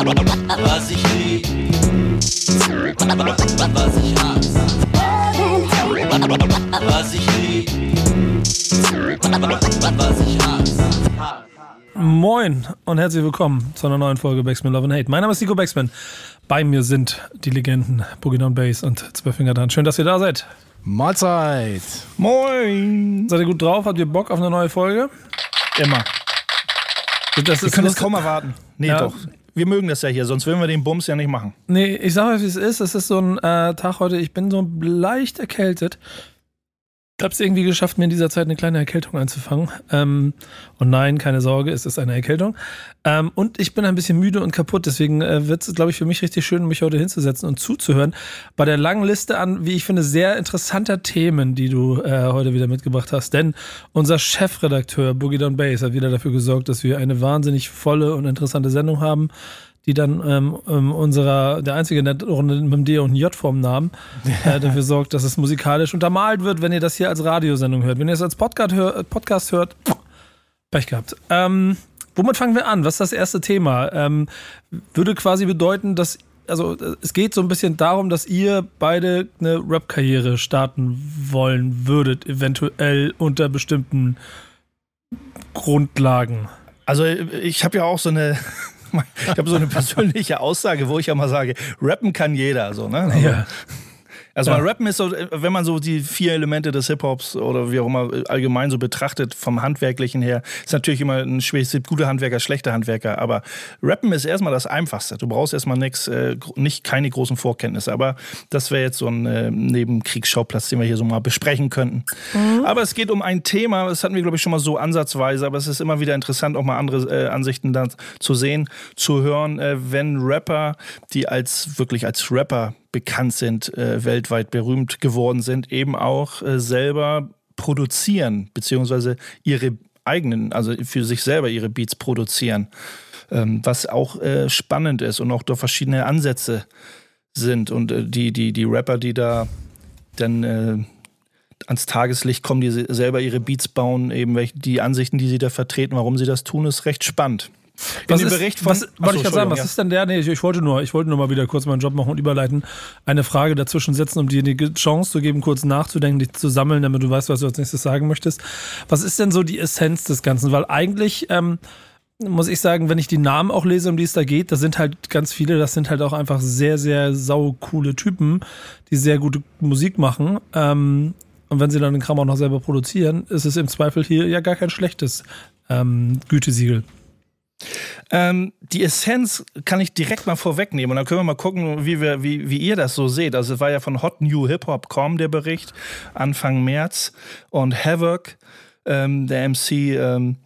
Was ich lieb, was ich hasse. Was ich lieb, was ich hasse. Moin und herzlich willkommen zu einer neuen Folge Backspin Love and Hate. Mein Name ist Nico Backspin. Bei mir sind die Legenden Boogie Down Bass und Zwölffinger Dan. Schön, dass ihr da seid. Mahlzeit. Moin. Seid ihr gut drauf? Habt ihr Bock auf eine neue Folge? Immer. Das Wir können es kaum erwarten. Nee, Ja. doch. Wir mögen das ja hier, sonst würden wir den Bums ja nicht machen. Nee, ich sag euch, wie es ist. Es ist so ein äh, Tag heute, ich bin so leicht erkältet. Ich habe es irgendwie geschafft, mir in dieser Zeit eine kleine Erkältung einzufangen. Ähm, und nein, keine Sorge, es ist eine Erkältung. Ähm, und ich bin ein bisschen müde und kaputt, deswegen äh, wird es, glaube ich, für mich richtig schön, mich heute hinzusetzen und zuzuhören. Bei der langen Liste an, wie ich finde, sehr interessanter Themen, die du äh, heute wieder mitgebracht hast. Denn unser Chefredakteur Boogie Down Bass hat wieder dafür gesorgt, dass wir eine wahnsinnig volle und interessante Sendung haben die dann ähm, ähm, unserer, der einzige in der Runde mit dem D und J vorm Namen, äh, dafür sorgt, dass es musikalisch untermalt wird, wenn ihr das hier als Radiosendung hört. Wenn ihr es als Podcast, hör, Podcast hört, Pech gehabt. Ähm, womit fangen wir an? Was ist das erste Thema? Ähm, würde quasi bedeuten, dass, also äh, es geht so ein bisschen darum, dass ihr beide eine Rap-Karriere starten wollen würdet, eventuell unter bestimmten Grundlagen. Also ich habe ja auch so eine, ich habe so eine persönliche Aussage, wo ich ja mal sage, rappen kann jeder. So, ne? Also, also Ja. mal rappen ist so, wenn man so die vier Elemente des Hip-Hops oder wie auch immer allgemein so betrachtet, vom Handwerklichen her, ist natürlich immer ein schwierig, es gibt gute Handwerker, schlechte Handwerker, aber rappen ist erstmal das Einfachste. Du brauchst erstmal nichts, äh, nicht keine großen Vorkenntnisse, aber das wäre jetzt so ein äh, Nebenkriegsschauplatz, den wir hier so mal besprechen könnten. Aber es geht um ein Thema, das hatten wir glaube ich schon mal so ansatzweise, aber es ist immer wieder interessant, auch mal andere äh, Ansichten da zu sehen, zu hören, äh, wenn Rapper, die als wirklich als Rapper bekannt sind, äh, weltweit berühmt geworden sind, eben auch äh, selber produzieren, beziehungsweise ihre eigenen, also für sich selber ihre Beats produzieren. Ähm, was auch äh, spannend ist und auch da verschiedene Ansätze sind. Und äh, die, die, die Rapper, die da dann äh, ans Tageslicht kommen, die se- selber ihre Beats bauen, eben welche, die Ansichten, die sie da vertreten, warum sie das tun, ist recht spannend. In Was dem ist, Bericht von- was, Achso, wollte ich gerade sagen, was Entschuldigung, ist denn der? Nee, ich, ich wollte nur, ich wollte nur mal wieder kurz meinen Job machen und überleiten, eine Frage dazwischen setzen, um dir die Chance zu geben, kurz nachzudenken, dich zu sammeln, damit du weißt, was du als nächstes sagen möchtest. Was ist denn so die Essenz des Ganzen? Weil eigentlich, ähm, muss ich sagen, wenn ich die Namen auch lese, um die es da geht, da sind halt ganz viele, das sind halt auch einfach sehr, sehr saucoole Typen, die sehr gute Musik machen. Ähm, und wenn sie dann den Kram auch noch selber produzieren, ist es im Zweifel hier ja gar kein schlechtes ähm, Gütesiegel. Ähm, die Essenz kann ich direkt mal vorwegnehmen. Und dann können wir mal gucken, wie, wir, wie, wie ihr das so seht. Also es war ja von Hot New Hip Hop.com der Bericht Anfang März. Und Havoc, ähm, der MC, ähm,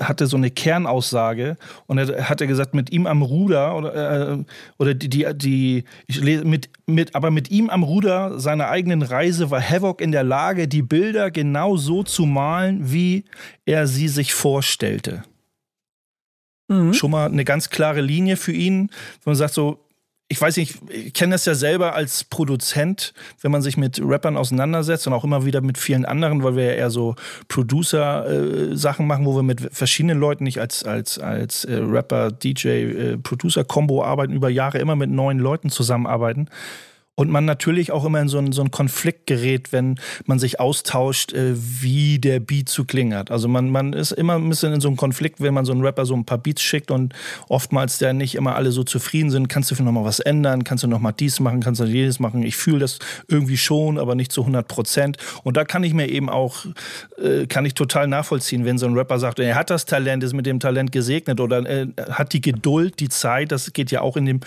hatte so eine Kernaussage und er hatte gesagt, mit ihm am Ruder oder, äh, oder die, die, die ich lese, mit, mit, aber mit ihm am Ruder seiner eigenen Reise war Havoc in der Lage, die Bilder genau so zu malen, wie er sie sich vorstellte Mhm. schon mal eine ganz klare Linie für ihn, wenn man sagt so, ich weiß nicht, ich kenne das ja selber als Produzent, wenn man sich mit Rappern auseinandersetzt und auch immer wieder mit vielen anderen, weil wir ja eher so Producer-Sachen machen, wo wir mit verschiedenen Leuten nicht als, als, als äh, Rapper, DJ, äh, Producer-Kombo arbeiten, über Jahre immer mit neuen Leuten zusammenarbeiten. Und man natürlich auch immer in so einen, so einen Konflikt gerät, wenn man sich austauscht, äh, wie der Beat zu klingen hat. Also man, man ist immer ein bisschen in so einem Konflikt, wenn man so einen Rapper so ein paar Beats schickt und oftmals der nicht immer alle so zufrieden sind. Kannst du vielleicht noch mal was ändern? Kannst du noch mal dies machen? Kannst du jedes machen? Ich fühle das irgendwie schon, aber nicht zu 100 Prozent. Und da kann ich mir eben auch, äh, kann ich total nachvollziehen, wenn so ein Rapper sagt, er hat das Talent, ist mit dem Talent gesegnet oder äh, hat die Geduld, die Zeit. Das geht ja auch in dem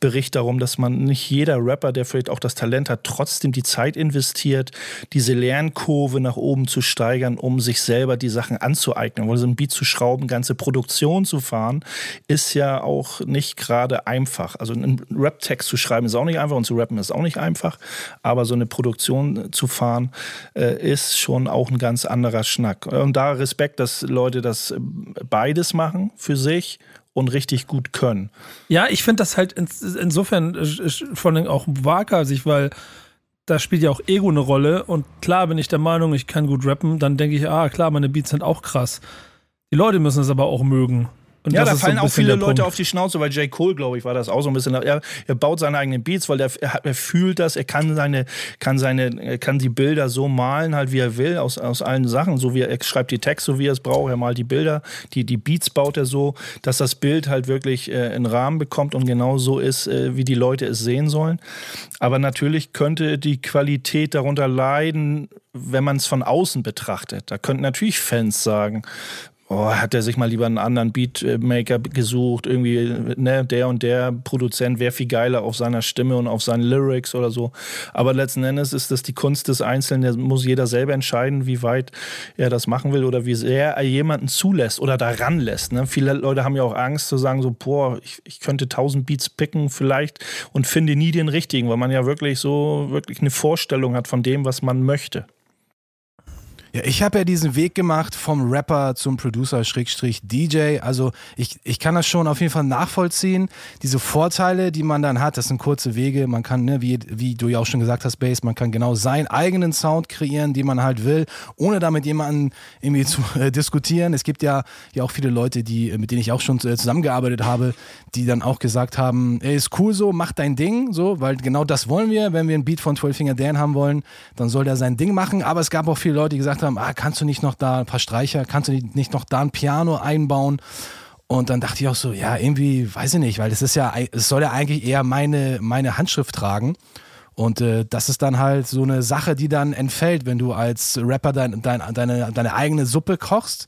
Bericht darum, dass man nicht jeder Rapper, der vielleicht auch das Talent hat, trotzdem die Zeit investiert, diese Lernkurve nach oben zu steigern, um sich selber die Sachen anzueignen. Weil so ein Beat zu schrauben, ganze Produktion zu fahren, ist ja auch nicht gerade einfach. Also einen Rap-Text zu schreiben ist auch nicht einfach und zu rappen ist auch nicht einfach. Aber so eine Produktion zu fahren, äh, ist schon auch ein ganz anderer Schnack. Und da Respekt, dass Leute das äh, beides machen für sich und richtig gut können. Ja, ich finde das halt ins, insofern äh, vor allem auch waghalsig, weil da spielt ja auch Ego eine Rolle und klar bin ich der Meinung, ich kann gut rappen, dann denke ich, ah klar, meine Beats sind auch krass. Die Leute müssen es aber auch mögen. Und ja, da so fallen ein auch viele Leute Punkt. auf die Schnauze, weil J. Cole, glaube ich, war das auch so ein bisschen. Er, er baut seine eigenen Beats, weil er, er fühlt das, er kann seine, kann seine, kann die Bilder so malen, halt wie er will, aus, aus allen Sachen. So wie er, er schreibt die Texte, so wie er es braucht. Er malt die Bilder, die, die Beats baut er so, dass das Bild halt wirklich äh, einen Rahmen bekommt und genau so ist, äh, wie die Leute es sehen sollen. Aber natürlich könnte die Qualität darunter leiden, wenn man es von außen betrachtet. Da könnten natürlich Fans sagen, oh, hat er sich mal lieber einen anderen Beatmaker gesucht, irgendwie, ne, der und der Produzent wäre viel geiler auf seiner Stimme und auf seinen Lyrics oder so. Aber letzten Endes ist das die Kunst des Einzelnen, da muss jeder selber entscheiden, wie weit er das machen will oder wie sehr er jemanden zulässt oder daran lässt. Ne? Viele Leute haben ja auch Angst zu sagen, so, boah, ich, ich könnte tausend Beats picken vielleicht und finde nie den richtigen, weil man ja wirklich so, wirklich eine Vorstellung hat von dem, was man möchte. Ja, ich habe ja diesen Weg gemacht vom Rapper zum Producer Schrägstrich DJ. Also ich, ich kann das schon auf jeden Fall nachvollziehen. Diese Vorteile, die man dann hat, das sind kurze Wege. Man kann, ne, wie, wie du ja auch schon gesagt hast, Bass, man kann genau seinen eigenen Sound kreieren, den man halt will, ohne damit jemanden irgendwie zu äh, diskutieren. Es gibt ja, ja auch viele Leute, die, äh, mit denen ich auch schon äh, zusammengearbeitet habe, die dann auch gesagt haben, ey, ist cool so, mach dein Ding, so, weil genau das wollen wir. Wenn wir einen Beat von 12 Finger Dan haben wollen, dann soll der sein Ding machen. Aber es gab auch viele Leute, die gesagt haben, ah, kannst du nicht noch da ein paar Streicher, kannst du nicht noch da ein Piano einbauen? Und dann dachte ich auch so, ja, irgendwie, weiß ich nicht, weil es ist ja, es soll ja eigentlich eher meine, meine Handschrift tragen. Und äh, das ist dann halt so eine Sache, die dann entfällt, wenn du als Rapper dein, dein, deine, deine eigene Suppe kochst.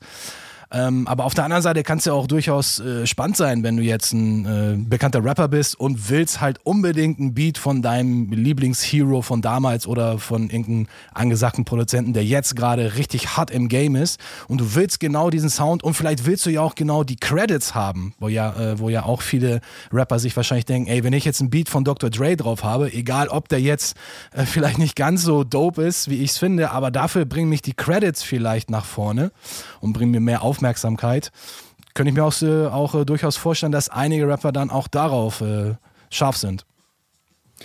Ähm, aber auf der anderen Seite kann es ja auch durchaus äh, spannend sein, wenn du jetzt ein äh, bekannter Rapper bist und willst halt unbedingt ein Beat von deinem Lieblingshero von damals oder von irgendeinem angesagten Produzenten, der jetzt gerade richtig hart im Game ist und du willst genau diesen Sound und vielleicht willst du ja auch genau die Credits haben, wo ja, äh, wo ja auch viele Rapper sich wahrscheinlich denken, ey, wenn ich jetzt ein Beat von Dr. Dre drauf habe, egal ob der jetzt äh, vielleicht nicht ganz so dope ist, wie ich es finde, aber dafür bringen mich die Credits vielleicht nach vorne und bringen mir mehr Aufmerksamkeit. Könnte ich mir auch, äh, auch äh, durchaus vorstellen, dass einige Rapper dann auch darauf äh, scharf sind.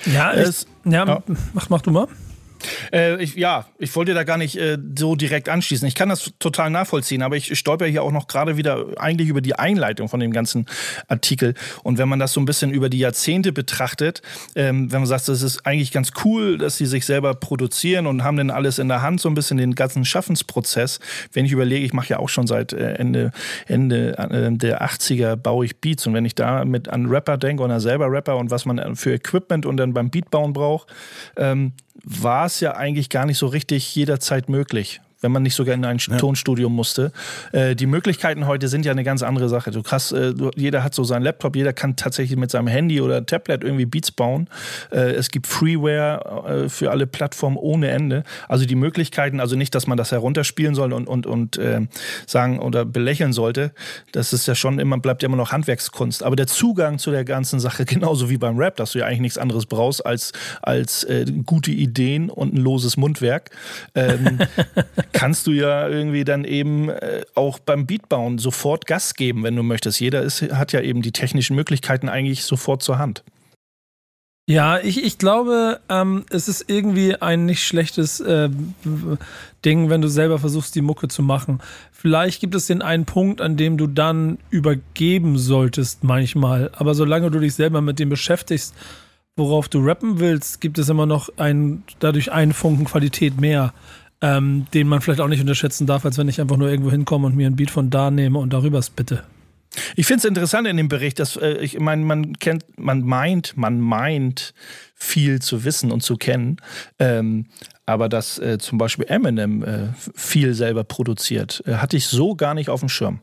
Ja, ich, Es- ja, ja. Mach, mach du mal. Äh, ich, ja, ich wollte da gar nicht äh, so direkt anschließen. Ich kann das total nachvollziehen, aber ich stolper hier auch noch gerade wieder eigentlich über die Einleitung von dem ganzen Artikel. Und wenn man das so ein bisschen über die Jahrzehnte betrachtet, ähm, wenn man sagt, das ist eigentlich ganz cool, dass sie sich selber produzieren und haben dann alles in der Hand, so ein bisschen den ganzen Schaffensprozess. Wenn ich überlege, ich mache ja auch schon seit äh, Ende, Ende äh, der 80er baue ich Beats und wenn ich da mit an Rapper denke an selber Rapper und was man für Equipment und dann beim Beatbauen braucht, ähm, war es ja eigentlich gar nicht so richtig jederzeit möglich. Wenn man nicht sogar in ein Tonstudio musste. Äh, die Möglichkeiten heute sind ja eine ganz andere Sache. Du kannst, äh, jeder hat so seinen Laptop, jeder kann tatsächlich mit seinem Handy oder Tablet irgendwie Beats bauen. Äh, es gibt Freeware äh, für alle Plattformen ohne Ende. Also die Möglichkeiten, also nicht, dass man das herunterspielen soll und, und, und äh, sagen oder belächeln sollte. Das ist ja schon immer, bleibt ja immer noch Handwerkskunst. Aber der Zugang zu der ganzen Sache, genauso wie beim Rap, dass du ja eigentlich nichts anderes brauchst als, als äh, gute Ideen und ein loses Mundwerk, ähm, kannst du ja irgendwie dann eben äh, auch beim Beatbauen sofort Gas geben, wenn du möchtest. Jeder ist, hat ja eben die technischen Möglichkeiten eigentlich sofort zur Hand. Ja, ich, ich glaube, ähm, es ist irgendwie ein nicht schlechtes äh, Ding, wenn du selber versuchst, die Mucke zu machen. Vielleicht gibt es den einen Punkt, an dem du dann übergeben solltest manchmal. Aber solange du dich selber mit dem beschäftigst, worauf du rappen willst, gibt es immer noch ein, dadurch einen Funken Qualität mehr, ähm, den man vielleicht auch nicht unterschätzen darf, als wenn ich einfach nur irgendwo hinkomme und mir ein Beat von da nehme und darüber spitte. Ich finde es interessant in dem Bericht, dass äh, ich meine, man kennt, man meint, man meint viel zu wissen und zu kennen, ähm, aber dass äh, zum Beispiel Eminem äh, viel selber produziert, äh, hatte ich so gar nicht auf dem Schirm.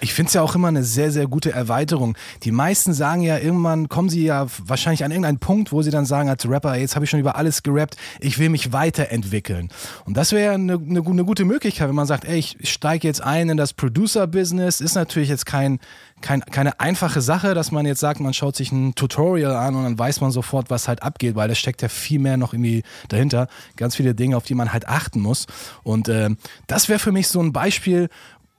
Ich finde es ja auch immer eine sehr, sehr gute Erweiterung. Die meisten sagen ja, irgendwann kommen sie ja wahrscheinlich an irgendeinen Punkt, wo sie dann sagen als Rapper, jetzt habe ich schon über alles gerappt, ich will mich weiterentwickeln. Und das wäre eine, eine, eine gute Möglichkeit, wenn man sagt, ey, ich steige jetzt ein in das Producer-Business. Ist natürlich jetzt kein, kein, keine einfache Sache, dass man jetzt sagt, man schaut sich ein Tutorial an und dann weiß man sofort, was halt abgeht, weil da steckt ja viel mehr noch irgendwie dahinter. Ganz viele Dinge, auf die man halt achten muss. Und äh, das wäre für mich so ein Beispiel,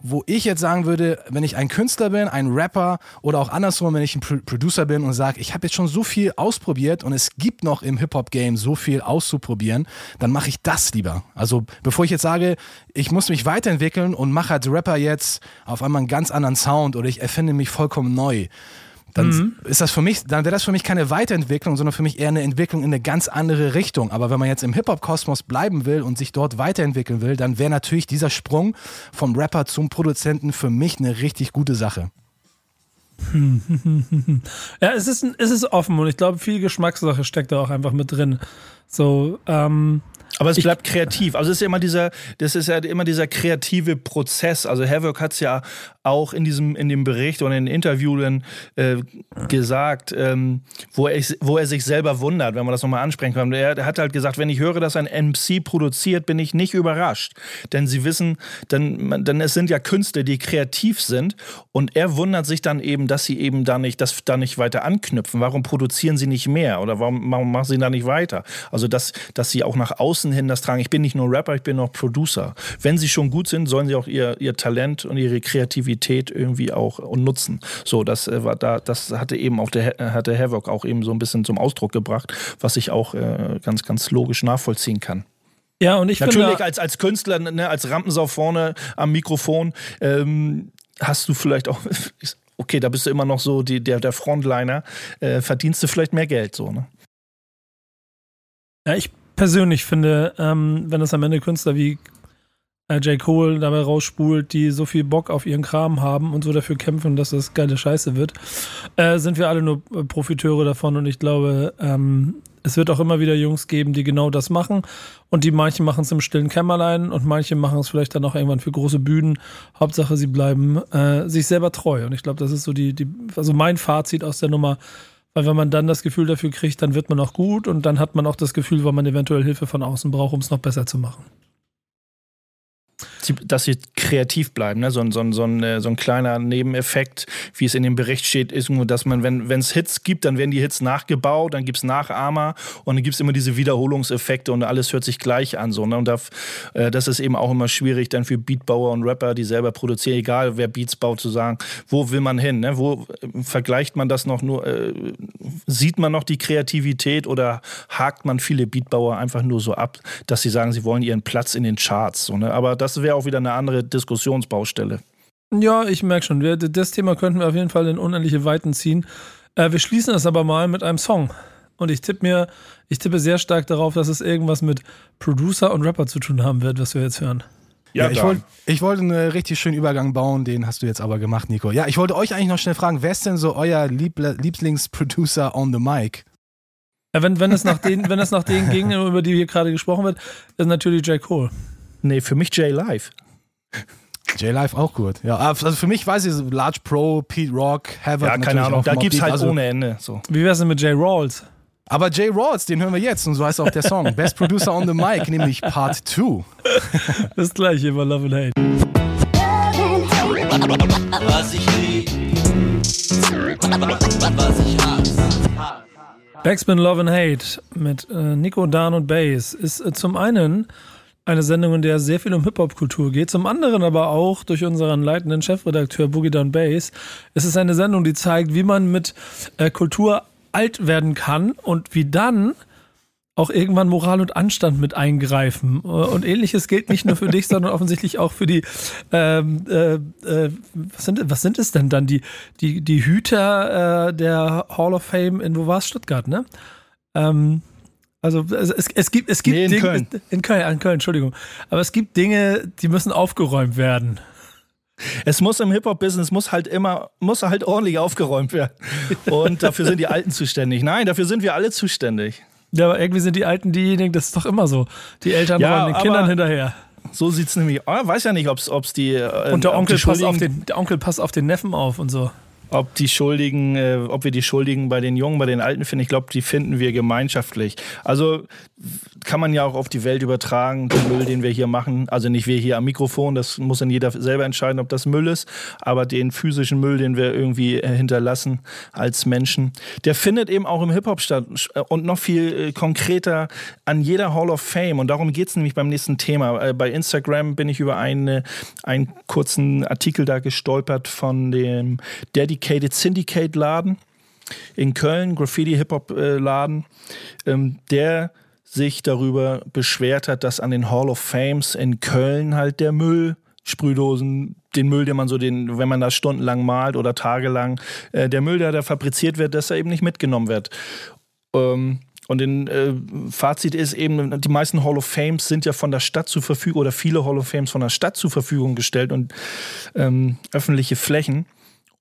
wo ich jetzt sagen würde, wenn ich ein Künstler bin, ein Rapper oder auch andersrum, wenn ich ein Pro Producer bin und sage, ich habe jetzt schon so viel ausprobiert und es gibt noch im Hip-Hop-Game so viel auszuprobieren, dann mache ich das lieber. Also bevor ich jetzt sage, ich muss mich weiterentwickeln und mache als Rapper jetzt auf einmal einen ganz anderen Sound oder ich erfinde mich vollkommen neu dann Mhm. ist das für mich, dann wäre das für mich keine Weiterentwicklung, sondern für mich eher eine Entwicklung in eine ganz andere Richtung. Aber wenn man jetzt im Hip-Hop-Kosmos bleiben will und sich dort weiterentwickeln will, dann wäre natürlich dieser Sprung vom Rapper zum Produzenten für mich eine richtig gute Sache. Ja, es ist, es ist offen und ich glaube, viel Geschmackssache steckt da auch einfach mit drin. So, ähm, Aber es bleibt kreativ. Also es ist ja immer dieser, das ist ja immer dieser kreative Prozess. Also Havoc hat es ja auch in diesem, in dem Bericht oder in den Interviewen äh, gesagt, ähm, wo, er, wo er sich selber wundert, wenn man das nochmal ansprechen kann. Er, hat halt gesagt, wenn ich höre, dass ein MC produziert, bin ich nicht überrascht. Denn sie wissen, man- denn es sind ja Künstler, die kreativ sind und er wundert sich dann eben, dass sie eben da nicht, das da nicht weiter anknüpfen. Warum produzieren sie nicht mehr oder warum, warum machen sie da nicht weiter? Also dass, dass sie auch nach außen hin das tragen. Ich bin nicht nur Rapper, ich bin auch Producer. Wenn sie schon gut sind, sollen sie auch ihr, ihr Talent und ihre Kreativität irgendwie auch nutzen. So, das äh, war da, das hatte eben auch der äh, hatte Havoc auch eben so ein bisschen zum Ausdruck gebracht, was ich auch äh, ganz, ganz logisch nachvollziehen kann. ja, und ich Natürlich finde. als, als Künstler, ne, als Rampensau vorne am Mikrofon, ähm, hast du vielleicht auch, okay, da bist du immer noch so die, der, der Frontliner, äh, verdienst du vielleicht mehr Geld so, ne? Ja, ich persönlich finde, ähm, wenn es am Ende Künstler wie äh, J. Cole dabei rausspult, die so viel Bock auf ihren Kram haben und so dafür kämpfen, dass das geile Scheiße wird, äh, sind wir alle nur äh, Profiteure davon und ich glaube, ähm, es wird auch immer wieder Jungs geben, die genau das machen und die manche machen es im stillen Kämmerlein und manche machen es vielleicht dann auch irgendwann für große Bühnen. Hauptsache, sie bleiben äh, sich selber treu und ich glaube, das ist so die, die, also mein Fazit aus der Nummer, weil wenn man dann das Gefühl dafür kriegt, dann wird man auch gut und dann hat man auch das Gefühl, weil man eventuell Hilfe von außen braucht, um es noch besser zu machen. Dass sie kreativ bleiben. Ne? So, ein- so, so, ein, äh, so ein kleiner Nebeneffekt, wie es in dem Bericht steht, ist nur, dass man, wenn es Hits gibt, dann werden die Hits nachgebaut, dann gibt es Nachahmer und dann gibt es immer diese Wiederholungseffekte und alles hört sich gleich an. So, ne? Und da, äh, das ist eben auch immer schwierig dann für Beatbauer und Rapper, die selber produzieren, egal wer Beats baut, zu sagen, wo will man hin? Ne? Wo äh, vergleicht man das noch nur, äh, sieht man noch die Kreativität oder hakt man viele Beatbauer einfach nur so ab, dass sie sagen, sie wollen ihren Platz in den Charts. So, ne? Aber das wäre auch wieder eine andere Diskussionsbaustelle. Ja, ich merke schon, wir, das Thema könnten wir auf jeden Fall in unendliche Weiten ziehen. Äh, wir schließen das aber mal mit einem Song. Und ich tippe mir, ich tippe sehr stark darauf, dass es irgendwas mit Producer und Rapper zu tun haben wird, was wir jetzt hören. Ja, ich dann. wollte ich wollte einen richtig schönen Übergang bauen, den hast du jetzt aber gemacht, Nico. Ja, ich wollte euch eigentlich noch schnell fragen, wer ist denn so euer Liebl Lieblingsproducer on the mic? Ja, wenn, wenn, es nach denen, wenn es nach denen ging, über die hier gerade gesprochen wird, ist natürlich J. Cole. Nee, für mich J Live. J-Live auch gut. Ja, also für mich weiß ich so Large Pro, Pete Rock, Havoc. Ja, keine Ahnung. Da gibt's Deep, halt also, ohne Ende. So. Wie wär's denn mit J. Rawls? Aber Jay Rawls, den hören wir jetzt und so heißt auch der Song. Best Producer on the Mic, nämlich Part 2. Das gleiche bei Love and Hate. Was ich lieb, was ich hasse. Backspin Love and Hate mit äh, Nico, Dan und Bass ist äh, zum einen eine Sendung, in der sehr viel um Hip-Hop-Kultur geht, zum anderen aber auch durch unseren leitenden Chefredakteur Boogie Down Bass. Es ist eine Sendung, die zeigt, wie man mit äh, Kultur alt werden kann und wie dann auch irgendwann Moral und Anstand mit eingreifen. Äh, Und ähnliches gilt nicht nur für dich, sondern offensichtlich auch für die, ähm, äh, äh, was, sind, was sind es denn dann? Die, die, die Hüter äh, der Hall of Fame in, wo war es? Stuttgart, ne? Ähm, also es, es, es gibt, es gibt Nee, in Dinge, Köln. in Köln, in Köln, Entschuldigung. Aber es gibt Dinge, die müssen aufgeräumt werden. Es muss im Hip-Hop-Business muss halt immer, muss halt ordentlich aufgeräumt werden. Und dafür sind die Alten zuständig. Nein, dafür sind wir alle zuständig. Ja, aber irgendwie sind die Alten diejenigen, das ist doch immer so. Die Eltern Ja, räumen den Kindern hinterher. So sieht's nämlich. Ah, weiß ja nicht, ob's, ob's die. Äh, Und der ob Onkel, die passt auf den, der Onkel passt auf den Neffen auf und so. Ob die Schuldigen, äh, ob wir die Schuldigen bei den Jungen, bei den Alten finden. Ich glaube, die finden wir gemeinschaftlich. Also kann man ja auch auf die Welt übertragen, den Müll, den wir hier machen. Also nicht wir hier am Mikrofon, das muss dann jeder selber entscheiden, ob das Müll ist, aber den physischen Müll, den wir irgendwie äh, hinterlassen als Menschen, der findet eben auch im Hip-Hop statt und noch viel äh, konkreter an jeder Hall of Fame. Und darum geht es nämlich beim nächsten Thema. Äh, bei Instagram bin ich über eine, einen kurzen Artikel da gestolpert von dem Dedicated Syndicate Laden in Köln, Graffiti-Hip-Hop-Laden, ähm, der sich darüber beschwert hat, dass an den Hall of Fames in Köln halt der Müll, Sprühdosen, den Müll, den man so, den, wenn man da stundenlang malt oder tagelang, äh, der Müll, der da fabriziert wird, dass er eben nicht mitgenommen wird. Ähm, und den äh, Fazit ist eben, die meisten Hall of Fames sind ja von der Stadt zur Verfügung oder viele Hall of Fames von der Stadt zur Verfügung gestellt und ähm, öffentliche Flächen.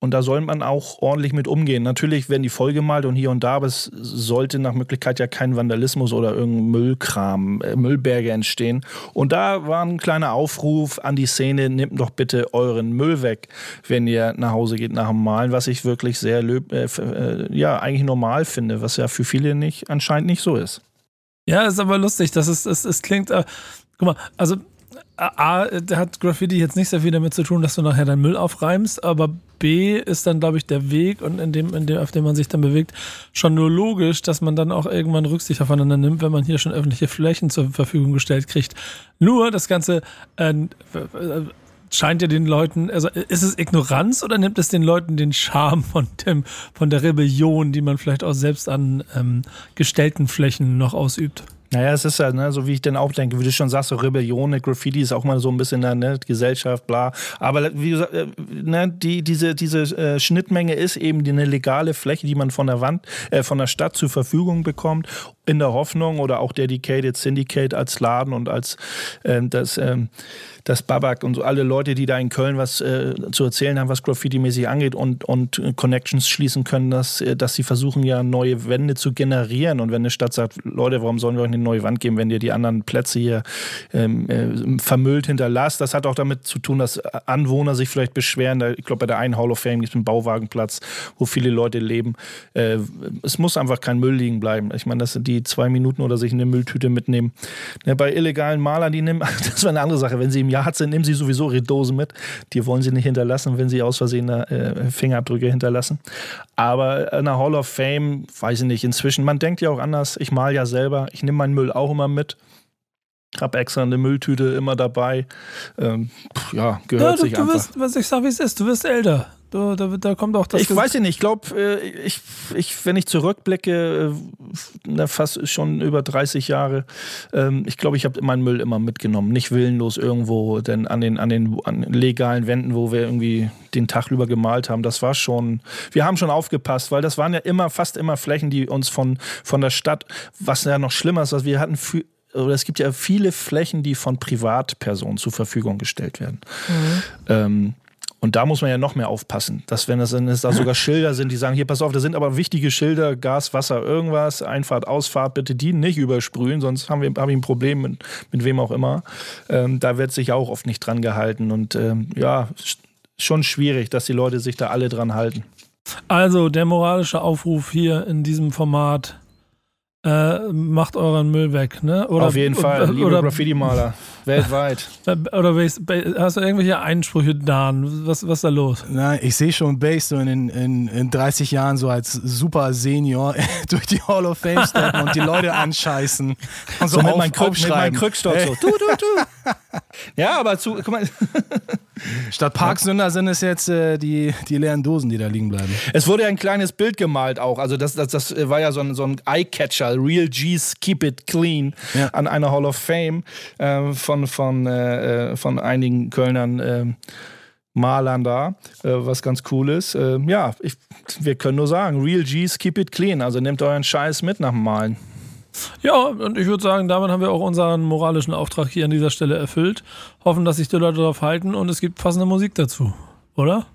Und da soll man auch ordentlich mit umgehen. Natürlich werden die vollgemalt und hier und da, aber es sollte nach Möglichkeit ja kein Vandalismus oder irgendein Müllkram, äh, Müllberge entstehen. Und da war ein kleiner Aufruf an die Szene, nehmt doch bitte euren Müll weg, wenn ihr nach Hause geht nach dem Malen, was ich wirklich sehr, äh, äh, ja, eigentlich normal finde, was ja für viele nicht, anscheinend nicht so ist. Ja, ist aber lustig, das ist, es, es klingt, äh, guck mal, also A, hat Graffiti jetzt nicht sehr viel damit zu tun, dass du nachher deinen Müll aufreimst, aber B ist dann, glaube ich, der Weg und in dem, in dem, auf dem man sich dann bewegt, schon nur logisch, dass man dann auch irgendwann Rücksicht aufeinander nimmt, wenn man hier schon öffentliche Flächen zur Verfügung gestellt kriegt. Nur das Ganze äh, scheint ja den Leuten, also ist es Ignoranz oder nimmt es den Leuten den Charme von dem, von der Rebellion, die man vielleicht auch selbst an ähm, gestellten Flächen noch ausübt? Naja, es ist ja, ne, so wie ich denn auch denke, wie du schon sagst, so Rebellion, Graffiti ist auch mal so ein bisschen der ne, Gesellschaft, bla. Aber wie gesagt, äh, ne, die, diese, diese äh, Schnittmenge ist eben die, eine legale Fläche, die man von der Wand, äh, von der Stadt zur Verfügung bekommt, in der Hoffnung oder auch Dedicated Syndicate als Laden und als ähm, das. Ähm, dass Babak und so alle Leute, die da in Köln was äh, zu erzählen haben, was Graffiti-mäßig angeht und, und Connections schließen können, dass, äh, dass sie versuchen ja neue Wände zu generieren. Und wenn eine Stadt sagt, Leute, warum sollen wir euch eine neue Wand geben, wenn ihr die anderen Plätze hier ähm, äh, vermüllt hinterlasst? Das hat auch damit zu tun, dass Anwohner sich vielleicht beschweren. Da, ich glaube, bei der einen Hall of Fame gibt es einen Bauwagenplatz, wo viele Leute leben. Äh, es muss einfach kein Müll liegen bleiben. Ich meine, das sind die zwei Minuten oder sich eine Mülltüte mitnehmen. Ja, bei illegalen Malern, die nehmen, das war eine andere Sache. Wenn sie im Jahr sie, nehmen sie sowieso ihre Dosen mit. Die wollen sie nicht hinterlassen, wenn sie aus Versehen äh, Fingerabdrücke hinterlassen. Aber in der Hall of Fame, weiß ich nicht, inzwischen, man denkt ja auch anders. Ich mal ja selber, ich nehme meinen Müll auch immer mit. Hab extra eine Mülltüte immer dabei. Ähm, ja, gehört ja, du, sich du einfach. Wirst, was ich sag, wie es ist, du wirst älter. Da, da, da, kommt auch das. Ich weiß ja nicht. Ich glaube, äh, ich, ich, wenn ich zurückblicke, äh, fast schon über 30 Jahre, ähm, ich glaube, ich habe meinen Müll immer mitgenommen. Nicht willenlos irgendwo, denn an den, an den an legalen Wänden, wo wir irgendwie den Tag über gemalt haben, das war schon. Wir haben schon aufgepasst, weil das waren ja immer, fast immer Flächen, die uns von, von der Stadt, was ja noch schlimmer ist, was wir hatten für oder es gibt ja viele Flächen, die von Privatpersonen zur Verfügung gestellt werden. Mhm. Ähm, und da muss man ja noch mehr aufpassen, dass wenn es, es da sogar Schilder sind, die sagen, hier pass auf, da sind aber wichtige Schilder, Gas, Wasser, irgendwas, Einfahrt, Ausfahrt, bitte die nicht übersprühen, sonst haben wir, habe ich ein Problem mit, mit wem auch immer. Ähm, da wird sich auch oft nicht dran gehalten und ähm, ja, schon schwierig, dass die Leute sich da alle dran halten. Also der moralische Aufruf hier in diesem Format, äh, macht euren Müll weg, ne? Oder, Auf jeden Fall, liebe oder, Graffiti-Maler, weltweit. Oder hast du irgendwelche Einsprüche, Dan? Was, was ist da los? Nein, ich sehe schon Base so in, in, in 30 Jahren so als super Senior durch die Hall of Fame steppen und die Leute anscheißen. Und so, so mit meinem Krück, mein Krückstock so. Du, du, du. ja, aber zu, guck mal. Statt Parksünder sind es jetzt äh, die, die leeren Dosen, die da liegen bleiben. Es wurde ein kleines Bild gemalt auch. Also das, das, das war ja so ein, so ein Eye-Catcher. Real G's Keep It Clean ja. an einer Hall of Fame äh, von, von, äh, von einigen Kölnern. Äh, Malern da, äh, was ganz cool ist. Äh, ja, ich, wir können nur sagen, Real G's keep it clean. Also nehmt euren Scheiß mit nach dem Malen. Ja, und ich würde sagen, damit haben wir auch unseren moralischen Auftrag hier an dieser Stelle erfüllt. Hoffen, dass sich die Leute darauf halten und es gibt passende Musik dazu, oder?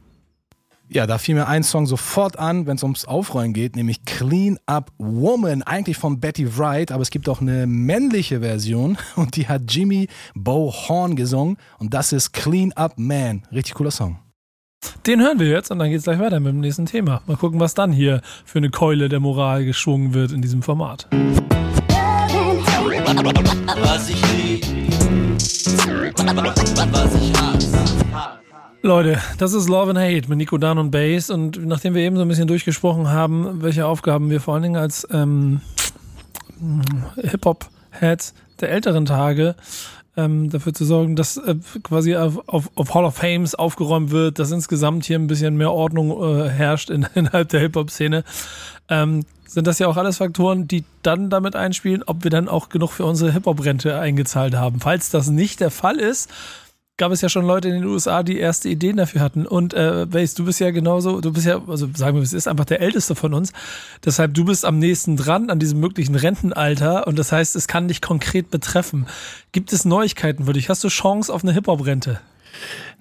Ja, da fiel mir ein Song sofort an, wenn es ums Aufräumen geht, nämlich Clean Up Woman, eigentlich von Betty Wright, aber es gibt auch eine männliche Version und die hat Jimmy Bo Horn gesungen und das ist Clean Up Man. Richtig cooler Song. Den hören wir jetzt und dann geht's gleich weiter mit dem nächsten Thema. Mal gucken, was dann hier für eine Keule der Moral geschwungen wird in diesem Format. Was ich lieb. Was ich hasse. Leute, das ist Love and Hate mit Nico Dan und Bass und nachdem wir eben so ein bisschen durchgesprochen haben, welche Aufgaben wir vor allen Dingen als ähm, Hip-Hop-Heads der älteren Tage ähm, dafür zu sorgen, dass äh, quasi auf, auf, auf Hall of Fames aufgeräumt wird, dass insgesamt hier ein bisschen mehr Ordnung äh, herrscht in, innerhalb der Hip-Hop-Szene, ähm, sind das ja auch alles Faktoren, die dann damit einspielen, ob wir dann auch genug für unsere Hip-Hop-Rente eingezahlt haben. Falls das nicht der Fall ist, gab es ja schon Leute in den USA, die erste Ideen dafür hatten. Und äh, Base, du bist ja genauso, du bist ja, also sagen wir, es ist einfach der älteste von uns. Deshalb, du bist am nächsten dran an diesem möglichen Rentenalter und das heißt, es kann dich konkret betreffen. Gibt es Neuigkeiten für dich? Hast du Chance auf eine Hip-Hop-Rente?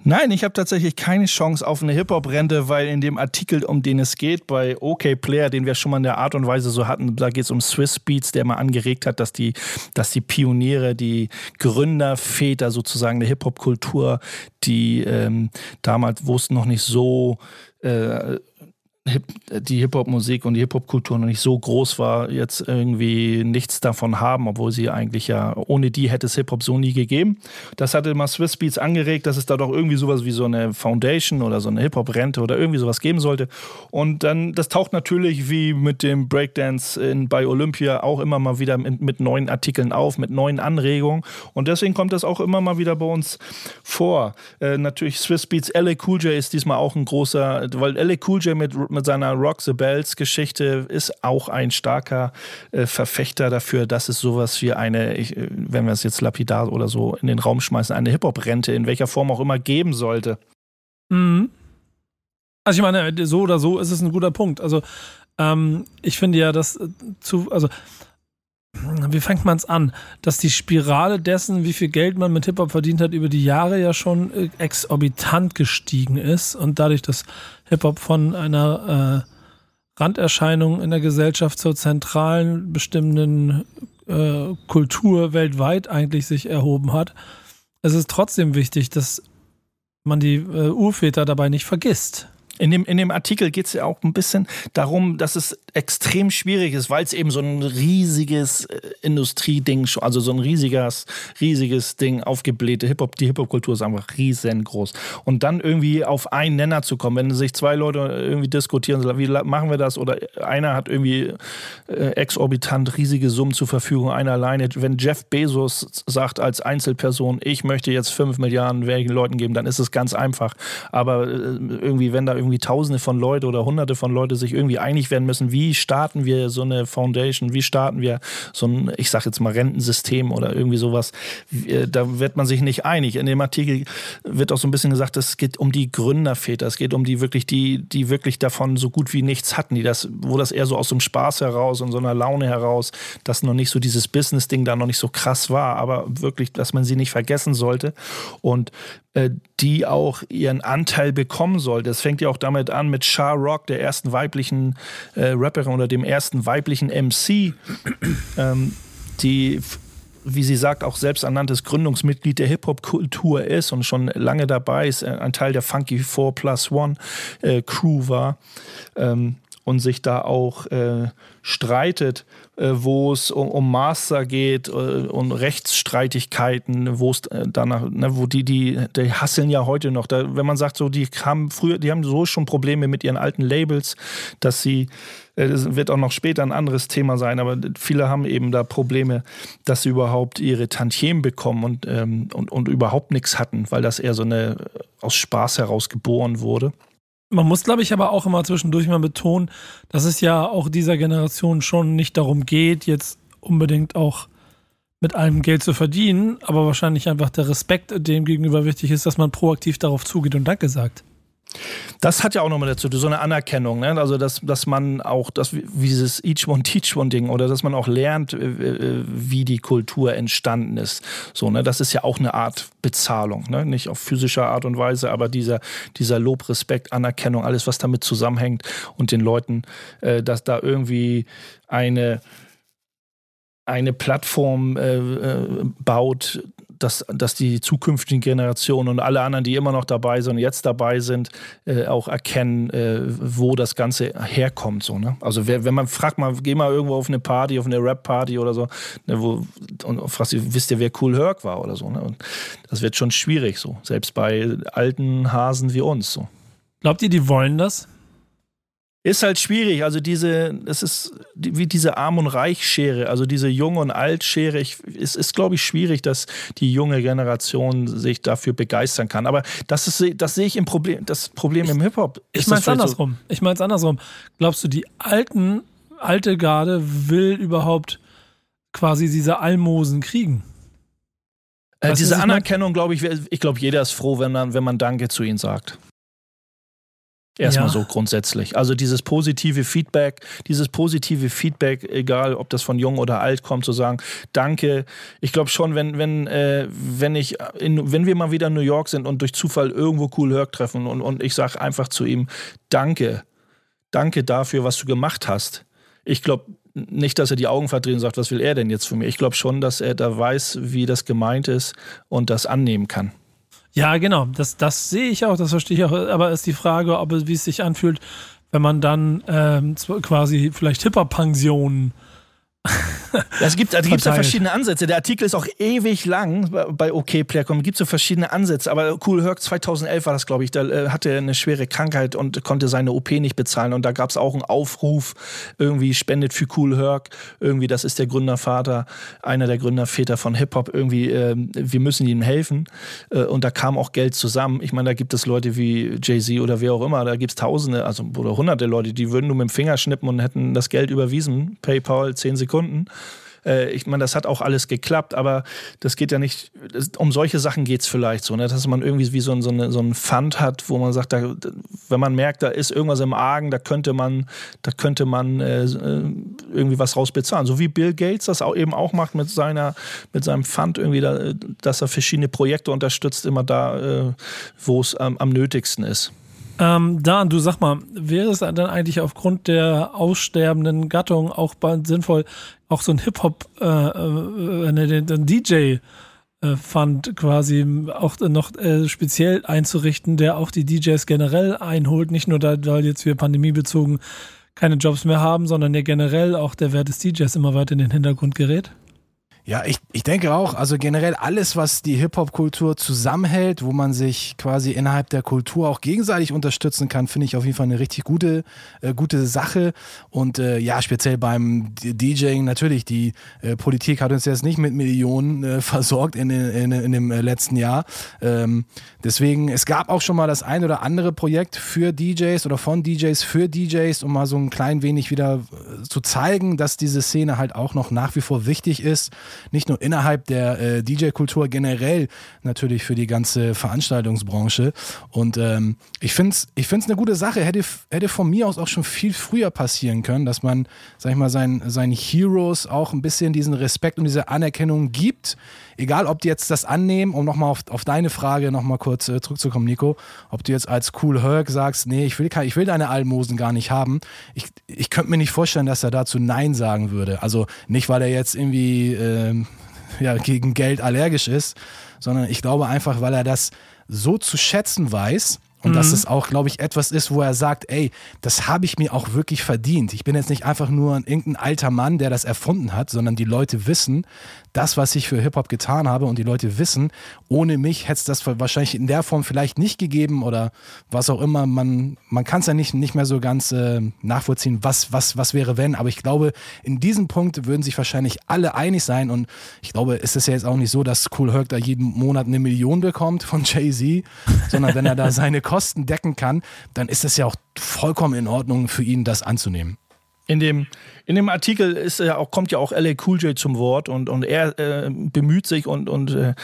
Nein, ich habe tatsächlich keine Chance auf eine Hip-Hop-Rente, weil in dem Artikel, um den es geht, bei OK Player, den wir schon mal in der Art und Weise so hatten, da geht es um Swiss Beats, der mal angeregt hat, dass die, dass die Pioniere, die Gründerväter sozusagen der Hip-Hop-Kultur, die ähm, damals, wo es noch nicht so äh, Hip, die Hip-Hop-Musik und die Hip-Hop-Kultur noch nicht so groß war, jetzt irgendwie nichts davon haben, obwohl sie eigentlich ja, ohne die hätte es Hip-Hop so nie gegeben. Das hatte mal Swiss Beats angeregt, dass es da doch irgendwie sowas wie so eine Foundation oder so eine Hip-Hop-Rente oder irgendwie sowas geben sollte. Und dann, das taucht natürlich wie mit dem Breakdance in, bei Olympia auch immer mal wieder mit, mit neuen Artikeln auf, mit neuen Anregungen. Und deswegen kommt das auch immer mal wieder bei uns vor. Äh, natürlich Swiss Beats, LA Cool J ist diesmal auch ein großer, weil LA Cool J mit mit seiner Rock the Bells Geschichte ist auch ein starker äh, Verfechter dafür, dass es sowas wie eine, ich, äh, wenn wir es jetzt lapidar oder so in den Raum schmeißen, eine Hip-Hop-Rente in welcher Form auch immer geben sollte. Mhm. Also ich meine, so oder so ist es ein guter Punkt. Also ähm, ich finde ja, dass äh, zu, also wie fängt man es an? Dass die Spirale dessen, wie viel Geld man mit Hip-Hop verdient hat, über die Jahre ja schon äh, exorbitant gestiegen ist und dadurch, dass Hip-Hop von einer äh, Randerscheinung in der Gesellschaft zur zentralen bestimmenden äh, Kultur weltweit eigentlich sich erhoben hat, es ist trotzdem wichtig, dass man die äh, Urväter dabei nicht vergisst. In dem, in dem Artikel geht es ja auch ein bisschen darum, dass es extrem schwierig ist, weil es eben so ein riesiges äh, Industrieding, also so ein riesiges, riesiges Ding aufgeblähte Hip-Hop, die Hip-Hop-Kultur ist einfach riesengroß. Und dann irgendwie auf einen Nenner zu kommen, wenn sich zwei Leute irgendwie diskutieren, wie machen wir das? Oder einer hat irgendwie äh, exorbitant riesige Summen zur Verfügung, einer alleine. Wenn Jeff Bezos sagt als Einzelperson, ich möchte jetzt fünf Milliarden welchen Leuten geben, dann ist es ganz einfach. Aber äh, irgendwie, wenn da irgendwie irgendwie Tausende von Leute oder Hunderte von Leute sich irgendwie einig werden müssen, wie starten wir so eine Foundation, wie starten wir so ein, ich sag jetzt mal Rentensystem oder irgendwie sowas, äh, da wird man sich nicht einig. In dem Artikel wird auch so ein bisschen gesagt, es geht um die Gründerväter, es geht um die wirklich, die, die wirklich davon so gut wie nichts hatten, die das, wo das eher so aus einem Spaß heraus und so einer Laune heraus, dass noch nicht so dieses Business-Ding da noch nicht so krass war, aber wirklich, dass man sie nicht vergessen sollte. Und die auch ihren Anteil bekommen sollte. Es fängt ja auch damit an mit Shah Rock, der ersten weiblichen äh, Rapperin oder dem ersten weiblichen MC, ähm, die wie sie sagt, auch selbsternanntes Gründungsmitglied der Hip-Hop-Kultur ist und schon lange dabei ist, äh, ein Teil der Funky 4 Plus One äh, Crew war. Ähm, und sich da auch äh, streitet, äh, wo es um, um Master geht äh, und Rechtsstreitigkeiten, wo es äh, danach, ne, wo die, die, die hasseln ja heute noch. Da, wenn man sagt, so, die haben früher, die haben so schon Probleme mit ihren alten Labels, dass sie äh, das wird auch noch später ein anderes Thema sein, aber viele haben eben da Probleme, dass sie überhaupt ihre Tantiemen bekommen und, ähm, und, und überhaupt nichts hatten, weil das eher so eine aus Spaß heraus geboren wurde. Man muss, glaube ich, aber auch immer zwischendurch mal betonen, dass es ja auch dieser Generation schon nicht darum geht, jetzt unbedingt auch mit allem Geld zu verdienen, aber wahrscheinlich einfach der Respekt dem gegenüber wichtig ist, dass man proaktiv darauf zugeht und Danke sagt. Das hat ja auch nochmal dazu, so eine Anerkennung, ne? also dass, dass man auch, das, wie dieses Each One Teach One Ding oder dass man auch lernt, wie die Kultur entstanden ist. So, ne? Das ist ja auch eine Art Bezahlung, ne? nicht auf physischer Art und Weise, aber dieser, dieser Lob, Respekt, Anerkennung, alles, was damit zusammenhängt und den Leuten, äh, dass da irgendwie eine eine Plattform äh, äh, baut, dass, dass die zukünftigen Generationen und alle anderen, die immer noch dabei sind und jetzt dabei sind, äh, auch erkennen, äh, wo das Ganze herkommt. So, ne? Also wer, wenn man fragt mal, geh mal irgendwo auf eine Party, auf eine Rap-Party oder so, ne, wo, und fragst du, wisst ihr, wer Cool Herc war oder so. Ne? Und das wird schon schwierig so, selbst bei alten Hasen wie uns. So. Glaubt ihr, die wollen das? Ist halt schwierig. Also diese, es ist wie diese Arm- und Reich-Schere, also diese Jung- und Alt-Schere. Es ist, glaube ich, schwierig, dass die junge Generation sich dafür begeistern kann. Aber das ist, das sehe ich im Problem, das Problem im Hip-Hop. Ich meine es andersrum. So ich meine es andersrum. Glaubst du, die alten, alte Garde will überhaupt quasi diese Almosen kriegen? Äh, diese Anerkennung, glaube ich, ich glaube, jeder ist froh, wenn man, wenn man Danke zu ihnen sagt. Erstmal ja. so grundsätzlich. Also dieses positive Feedback, dieses positive Feedback, egal ob das von jung oder alt kommt, zu sagen, danke. Ich glaube schon, wenn, wenn, äh, wenn ich in, wenn wir mal wieder in New York sind und durch Zufall irgendwo Cool Herc treffen und, und ich sage einfach zu ihm, danke, danke dafür, was du gemacht hast. Ich glaube nicht, dass er die Augen verdreht und sagt, was will er denn jetzt von mir? Ich glaube schon, dass er da weiß, wie das gemeint ist und das annehmen kann. Ja, genau. Das, das sehe ich auch, das verstehe ich auch. Aber ist die Frage, ob es, wie es sich anfühlt, wenn man dann ähm, quasi vielleicht Hipper-Pensionen Es gibt, da gibt ja verschiedene Ansätze. Der Artikel ist auch ewig lang bei OKPlayer.com. Gibt es so verschiedene Ansätze. Aber Cool Herc 2011 war das, glaube ich. Da äh, hatte er eine schwere Krankheit und konnte seine OP nicht bezahlen. Und da gab es auch einen Aufruf, irgendwie spendet für Cool Herc. Irgendwie, das ist der Gründervater, einer der Gründerväter von Hip-Hop. Irgendwie, äh, wir müssen ihm helfen. Äh, und da kam auch Geld zusammen. Ich meine, da gibt es Leute wie Jay-Z oder wer auch immer. Da gibt es Tausende, also oder hunderte Leute, die würden nur mit dem Finger schnippen und hätten das Geld überwiesen. PayPal, 10 Sekunden. Äh, ich meine, das hat auch alles geklappt, aber das geht ja nicht, um solche Sachen geht es vielleicht so, ne? dass man irgendwie wie so, ein, so, eine, so ein Fund hat, wo man sagt, da, wenn man merkt, da ist irgendwas im Argen, da könnte man, da könnte man äh, äh irgendwie was rausbezahlen. So wie Bill Gates das auch eben auch macht mit seiner, mit seinem Fund irgendwie, da, dass er verschiedene Projekte unterstützt, immer da, äh, wo es am, am nötigsten ist. Ähm, Dan, du sag mal, wäre es dann eigentlich aufgrund der aussterbenden Gattung auch sinnvoll, auch so ein Hip-Hop, äh, äh, ne, den DJ äh, Fund quasi auch noch äh, speziell einzurichten, der auch die DJs generell einholt, nicht nur da, weil jetzt wir pandemiebezogen keine Jobs mehr haben, sondern ja generell auch der Wert des DJs immer weiter in den Hintergrund gerät? Ja, ich, ich denke auch, also generell alles, was die Hip-Hop-Kultur zusammenhält, wo man sich quasi innerhalb der Kultur auch gegenseitig unterstützen kann, finde ich auf jeden Fall eine richtig gute, äh, gute Sache. Und äh, ja, speziell beim DJing natürlich, die äh, Politik hat uns jetzt nicht mit Millionen äh, versorgt in, in, in dem äh, letzten Jahr. Ähm, deswegen, es gab auch schon mal das ein oder andere Projekt für DJs oder von DJs für DJs, um mal so ein klein wenig wieder äh, zu zeigen, dass diese Szene halt auch noch nach wie vor wichtig ist nicht nur innerhalb der äh, DJ-Kultur, generell natürlich für die ganze Veranstaltungsbranche. Und ähm, ich finde es ich find's eine gute Sache. Hätte, hätte von mir aus auch schon viel früher passieren können, dass man, sag ich mal, seinen, seinen Heroes auch ein bisschen diesen Respekt und diese Anerkennung gibt egal ob die jetzt das annehmen, um nochmal auf, auf deine Frage nochmal kurz äh, zurückzukommen, Nico, ob du jetzt als Cool Herc sagst, nee, ich will, ich will deine Almosen gar nicht haben. Ich, ich könnte mir nicht vorstellen, dass er dazu Nein sagen würde. Also nicht, weil er jetzt irgendwie äh, ja, gegen Geld allergisch ist, sondern ich glaube einfach, weil er das so zu schätzen weiß, und mhm. dass es auch, glaube ich, etwas ist, wo er sagt, ey, das habe ich mir auch wirklich verdient. Ich bin jetzt nicht einfach nur ein irgendein alter Mann, der das erfunden hat, sondern die Leute wissen, das, was ich für Hip-Hop getan habe und die Leute wissen, ohne mich hätte es das wahrscheinlich in der Form vielleicht nicht gegeben oder was auch immer. Man, man kann es ja nicht, nicht mehr so ganz äh, nachvollziehen, was, was, was wäre wenn. Aber ich glaube, in diesem Punkt würden sich wahrscheinlich alle einig sein und ich glaube, es ist ja jetzt auch nicht so, dass Cool Herc da jeden Monat eine Million bekommt von Jay-Z, sondern wenn er da seine Kosten decken kann, dann ist es ja auch vollkommen in Ordnung für ihn, das anzunehmen. In dem, in dem Artikel ist ja auch, kommt ja auch LA Cool J zum Wort und, und er äh, bemüht sich und, und äh,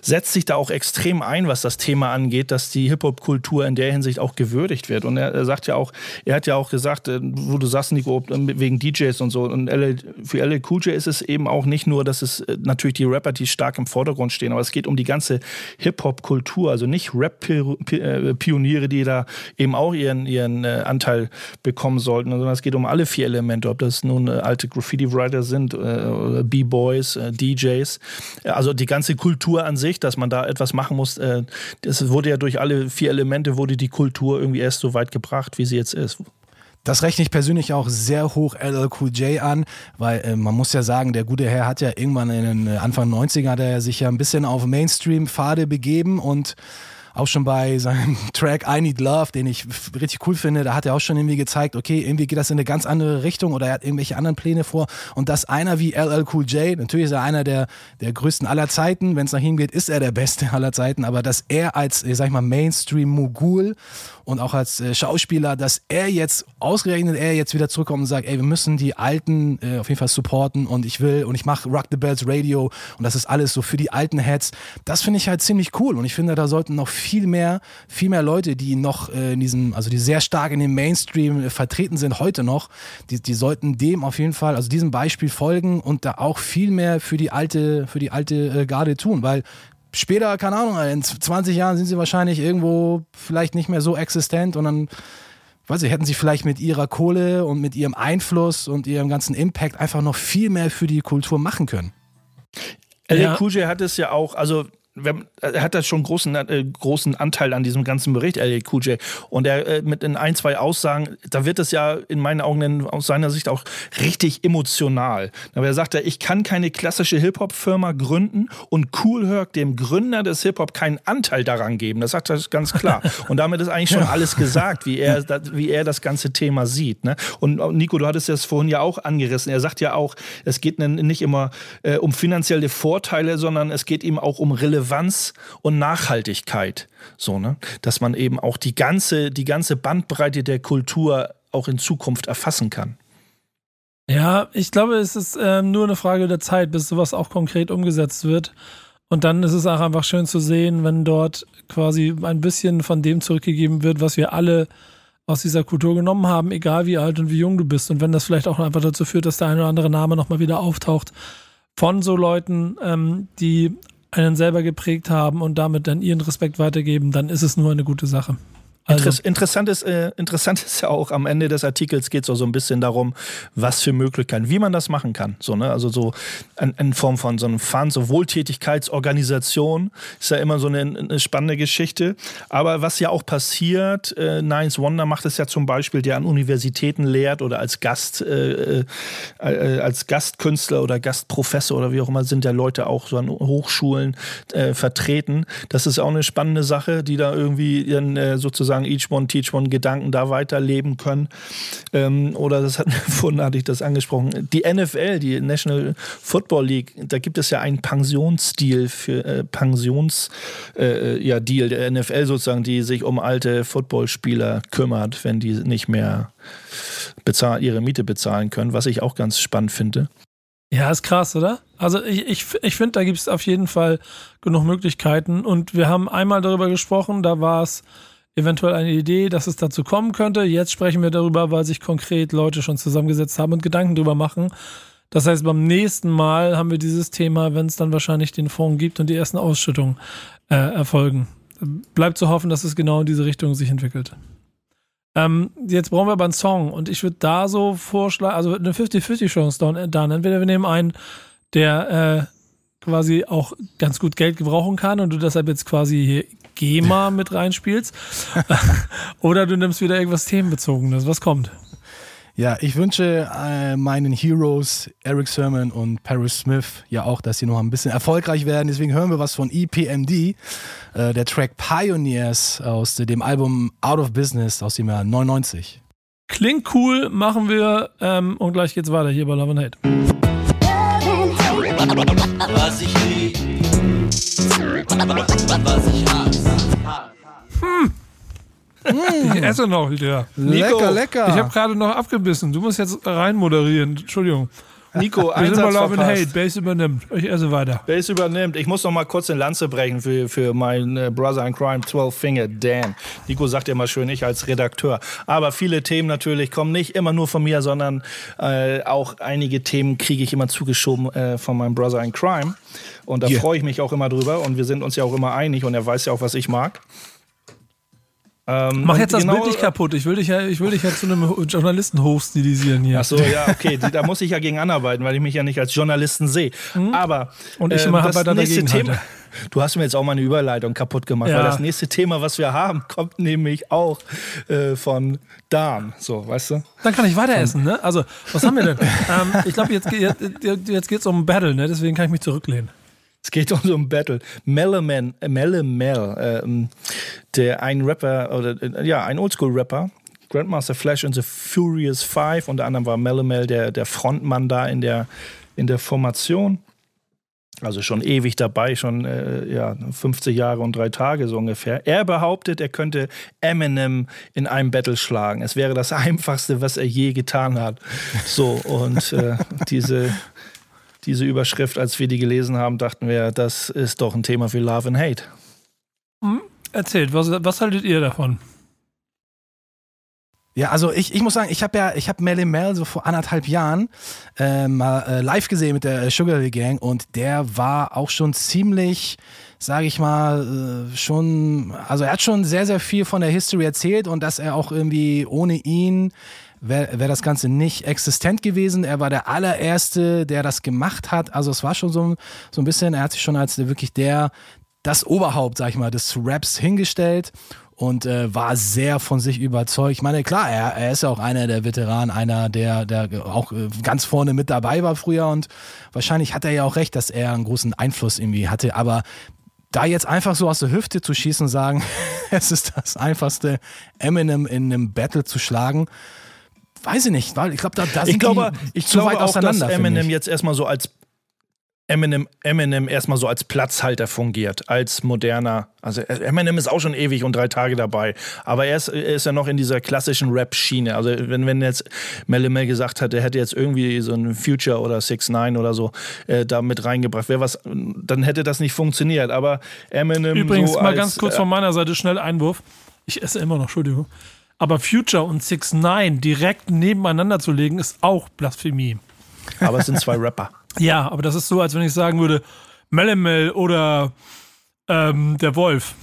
setzt sich da auch extrem ein, was das Thema angeht, dass die Hip-Hop-Kultur in der Hinsicht auch gewürdigt wird. Und er, er, sagt ja auch, er hat ja auch gesagt, äh, wo du sagst, Nico, wegen DJs und so. Und LL, für LL Cool J ist es eben auch nicht nur, dass es äh, natürlich die Rapper, die stark im Vordergrund stehen, aber es geht um die ganze Hip-Hop-Kultur. Also nicht Rap-Pioniere, die da eben auch ihren, ihren äh, Anteil bekommen sollten, sondern es geht um alle vier Elemente, ob das nun äh, alte Graffiti-Writer sind, äh, B-Boys, äh, DJs, also die ganze Kultur an sich, dass man da etwas machen muss, das wurde ja durch alle vier Elemente wurde die Kultur irgendwie erst so weit gebracht, wie sie jetzt ist. Das rechne ich persönlich auch sehr hoch LL Cool J an, weil äh, man muss ja sagen, der gute Herr hat ja irgendwann in den Anfang 90er hat er sich ja ein bisschen auf Mainstream-Pfade begeben und auch schon bei seinem Track I Need Love, den ich richtig cool finde, da hat er auch schon irgendwie gezeigt, okay, irgendwie geht das in eine ganz andere Richtung oder er hat irgendwelche anderen Pläne vor. Und dass einer wie LL Cool J, natürlich ist er einer der, der größten aller Zeiten, wenn es nach ihm geht, ist er der beste aller Zeiten, aber dass er als, sag ich mal, Mainstream-Mogul und auch als äh, Schauspieler, dass er jetzt, ausgerechnet er jetzt wieder zurückkommt und sagt, ey, wir müssen die Alten äh, auf jeden Fall supporten und ich will und ich mache Rock the Bells Radio und das ist alles so für die alten Heads. Das finde ich halt ziemlich cool und ich finde, da sollten noch viel mehr, viel mehr Leute, die noch äh, in diesem, also die sehr stark in dem Mainstream äh, vertreten sind, heute noch, die, die sollten dem auf jeden Fall, also diesem Beispiel folgen und da auch viel mehr für die alte, für die alte äh, Garde tun, weil später, keine Ahnung, in 20 Jahren sind sie wahrscheinlich irgendwo vielleicht nicht mehr so existent und dann, weiß ich, hätten sie vielleicht mit ihrer Kohle und mit ihrem Einfluss und ihrem ganzen Impact einfach noch viel mehr für die Kultur machen können. Ja. Cool hat es ja auch, also er hat da schon großen, äh, großen Anteil an diesem ganzen Bericht, LA Cool Und er äh, mit in ein, zwei Aussagen, da wird es ja in meinen Augen aus seiner Sicht auch richtig emotional. Aber er sagt ja, ich kann keine klassische Hip-Hop-Firma gründen und Cool Herc, dem Gründer des Hip-Hop, keinen Anteil daran geben. Das sagt er ganz klar. Und damit ist eigentlich schon alles gesagt, wie er, wie er das ganze Thema sieht. Ne? Und Nico, du hattest das vorhin ja auch angerissen. Er sagt ja auch, es geht nicht immer äh, um finanzielle Vorteile, sondern es geht ihm auch um Relevanz Relevanz und Nachhaltigkeit. So, ne? Dass man eben auch die ganze, die ganze Bandbreite der Kultur auch in Zukunft erfassen kann. Ja, ich glaube, es ist äh, nur eine Frage der Zeit, bis sowas auch konkret umgesetzt wird. Und dann ist es auch einfach schön zu sehen, wenn dort quasi ein bisschen von dem zurückgegeben wird, was wir alle aus dieser Kultur genommen haben, egal wie alt und wie jung du bist. Und wenn das vielleicht auch einfach dazu führt, dass der ein oder andere Name nochmal wieder auftaucht von so Leuten, ähm, die einen selber geprägt haben und damit dann ihren Respekt weitergeben, dann ist es nur eine gute Sache. Also. Interessant, ist, äh, interessant ist ja auch am Ende des Artikels geht es auch so ein bisschen darum, was für Möglichkeiten, wie man das machen kann. So, ne? Also so in, in Form von so einem Fund, so Wohltätigkeitsorganisation ist ja immer so eine, eine spannende Geschichte. Aber was ja auch passiert, äh, Nines Wonder macht es ja zum Beispiel, der an Universitäten lehrt oder als Gast, äh, äh, äh, als Gastkünstler oder Gastprofessor oder wie auch immer sind ja Leute auch so an Hochschulen äh, vertreten. Das ist auch eine spannende Sache, die da irgendwie äh, sozusagen sozusagen Each One Teach One Gedanken da weiterleben können. Ähm, oder das hat vorhin hatte ich das angesprochen. Die NFL, die National Football League, da gibt es ja einen Pensionsstil für äh, Pensions äh, ja, Deal der NFL sozusagen, die sich um alte Footballspieler kümmert, wenn die nicht mehr bezahl ihre Miete bezahlen können, was ich auch ganz spannend finde. Ja, ist krass, oder? Also ich, ich, ich finde, da gibt es auf jeden Fall genug Möglichkeiten. Und wir haben einmal darüber gesprochen, da war es eventuell eine Idee, dass es dazu kommen könnte. Jetzt sprechen wir darüber, weil sich konkret Leute schon zusammengesetzt haben und Gedanken drüber machen. Das heißt, beim nächsten Mal haben wir dieses Thema, wenn es dann wahrscheinlich den Fonds gibt und die ersten Ausschüttungen äh, erfolgen. Bleibt zu hoffen, dass es genau in diese Richtung sich entwickelt. Ähm, jetzt brauchen wir aber einen Song und ich würde da so vorschlagen, also eine 50-50-Chance dann. Entweder wir nehmen einen, der äh, quasi auch ganz gut Geld gebrauchen kann und du deshalb jetzt quasi GEMA mit reinspielst. Oder du nimmst wieder irgendwas Themenbezogenes. Was kommt? Ja, ich wünsche äh, meinen Heroes Eric Sermon und Paris Smith ja auch, dass sie noch ein bisschen erfolgreich werden. Deswegen hören wir was von EPMD, äh, der Track Pioneers aus dem Album Out of Business aus dem Jahr 99. Klingt cool, machen wir ähm, und gleich geht's weiter hier bei Love and Hate. Was ich lieb, was ich hasse. Hm. Ich esse noch wieder. Lecker, lecker. Ich habe gerade noch abgebissen. Du musst jetzt rein moderieren. Entschuldigung. Nico, Wir sind bei Love and Hate. Base übernimmt. Ich esse weiter. Base übernimmt. Ich muss noch mal kurz eine Lanze brechen für, für meinen äh, Brother in Crime, 12 Finger, Dan. Nico sagt ja immer schön, ich als Redakteur. Aber viele Themen natürlich kommen nicht immer nur von mir, sondern äh, auch einige Themen kriege ich immer zugeschoben äh, von meinem Brother in Crime. Und da yeah. freue ich mich auch immer drüber. Und wir sind uns ja auch immer einig und er weiß ja auch, was ich mag. Ähm, Mach jetzt das genau- Bild nicht kaputt. Ich will dich ja, ich will dich ja zu einem Journalisten hochstilisieren hier. Ach so, ja, okay, da muss ich ja gegen anarbeiten, weil ich mich ja nicht als Journalisten sehe. Aber Mhm. Und ich äh, immer das weiter nächste Thema. Du hast mir jetzt auch mal eine Überleitung kaputt gemacht, Ja. weil das nächste Thema, was wir haben, kommt nämlich auch äh, von Dan. So, weißt du? Dann kann ich weiter essen, ne? Also, was haben wir denn? ähm, ich glaube, jetzt, jetzt, jetzt geht es um Battle, ne? Deswegen kann ich mich zurücklehnen. Es geht um so ein Battle. Melaman, äh, Melamel, ähm, der ein Rapper, oder äh, ja, ein Oldschool-Rapper, Grandmaster Flash und The Furious Five, unter anderem war Melamel der, der Frontmann da in der, in der Formation. Also schon ewig dabei, schon äh, ja, 50 Jahre und drei Tage so ungefähr. Er behauptet, er könnte Eminem in einem Battle schlagen. Es wäre das Einfachste, was er je getan hat. So, und äh, diese, diese Überschrift, als wir die gelesen haben, dachten wir, das ist doch ein Thema für Love and Hate. Erzählt, was, was haltet ihr davon? Ja, also ich, ich muss sagen, ich habe ja, ich habe Melly Mel so vor anderthalb Jahren ähm, mal äh, live gesehen mit der Sugar Hill Gang und der war auch schon ziemlich, sage ich mal, äh, schon, also er hat schon sehr, sehr viel von der History erzählt und dass er auch irgendwie ohne ihn wäre wär das Ganze nicht existent gewesen. Er war der allererste, der das gemacht hat. Also es war schon so, ein- so ein bisschen, er hat sich schon als wirklich der, das Oberhaupt, sag ich mal, des Raps hingestellt und äh, war sehr von sich überzeugt. Ich meine, klar, er, er ist ja auch einer der Veteranen, einer, der, der auch äh, ganz vorne mit dabei war früher und wahrscheinlich hat er ja auch recht, dass er einen großen Einfluss irgendwie hatte, aber da jetzt einfach so aus der Hüfte zu schießen und sagen, es ist das einfachste, Eminem in einem Battle zu schlagen, weiß ich nicht, weil ich glaube, da, da sind Ich glaube, die ich zu glaube weit auch, dass auseinander. Eminem ich. jetzt erstmal so als Eminem, Eminem erstmal so als Platzhalter fungiert, als moderner. Also Eminem ist auch schon ewig und drei Tage dabei. Aber er ist, er ist ja noch in dieser klassischen Rap-Schiene. Also wenn, wenn jetzt Melle Mel gesagt hat, er hätte jetzt irgendwie so ein Future oder 6 9 oder so äh, da mit reingebracht, wäre was, dann hätte das nicht funktioniert. Aber Eminem Übrigens, so mal als, ganz kurz äh, von meiner Seite schnell Einwurf. Ich esse immer noch, Entschuldigung. Aber Future und 6 9 direkt nebeneinander zu legen, ist auch Blasphemie. aber es sind zwei Rapper. Ja, aber das ist so, als wenn ich sagen würde, Melemel oder ähm, der Wolf.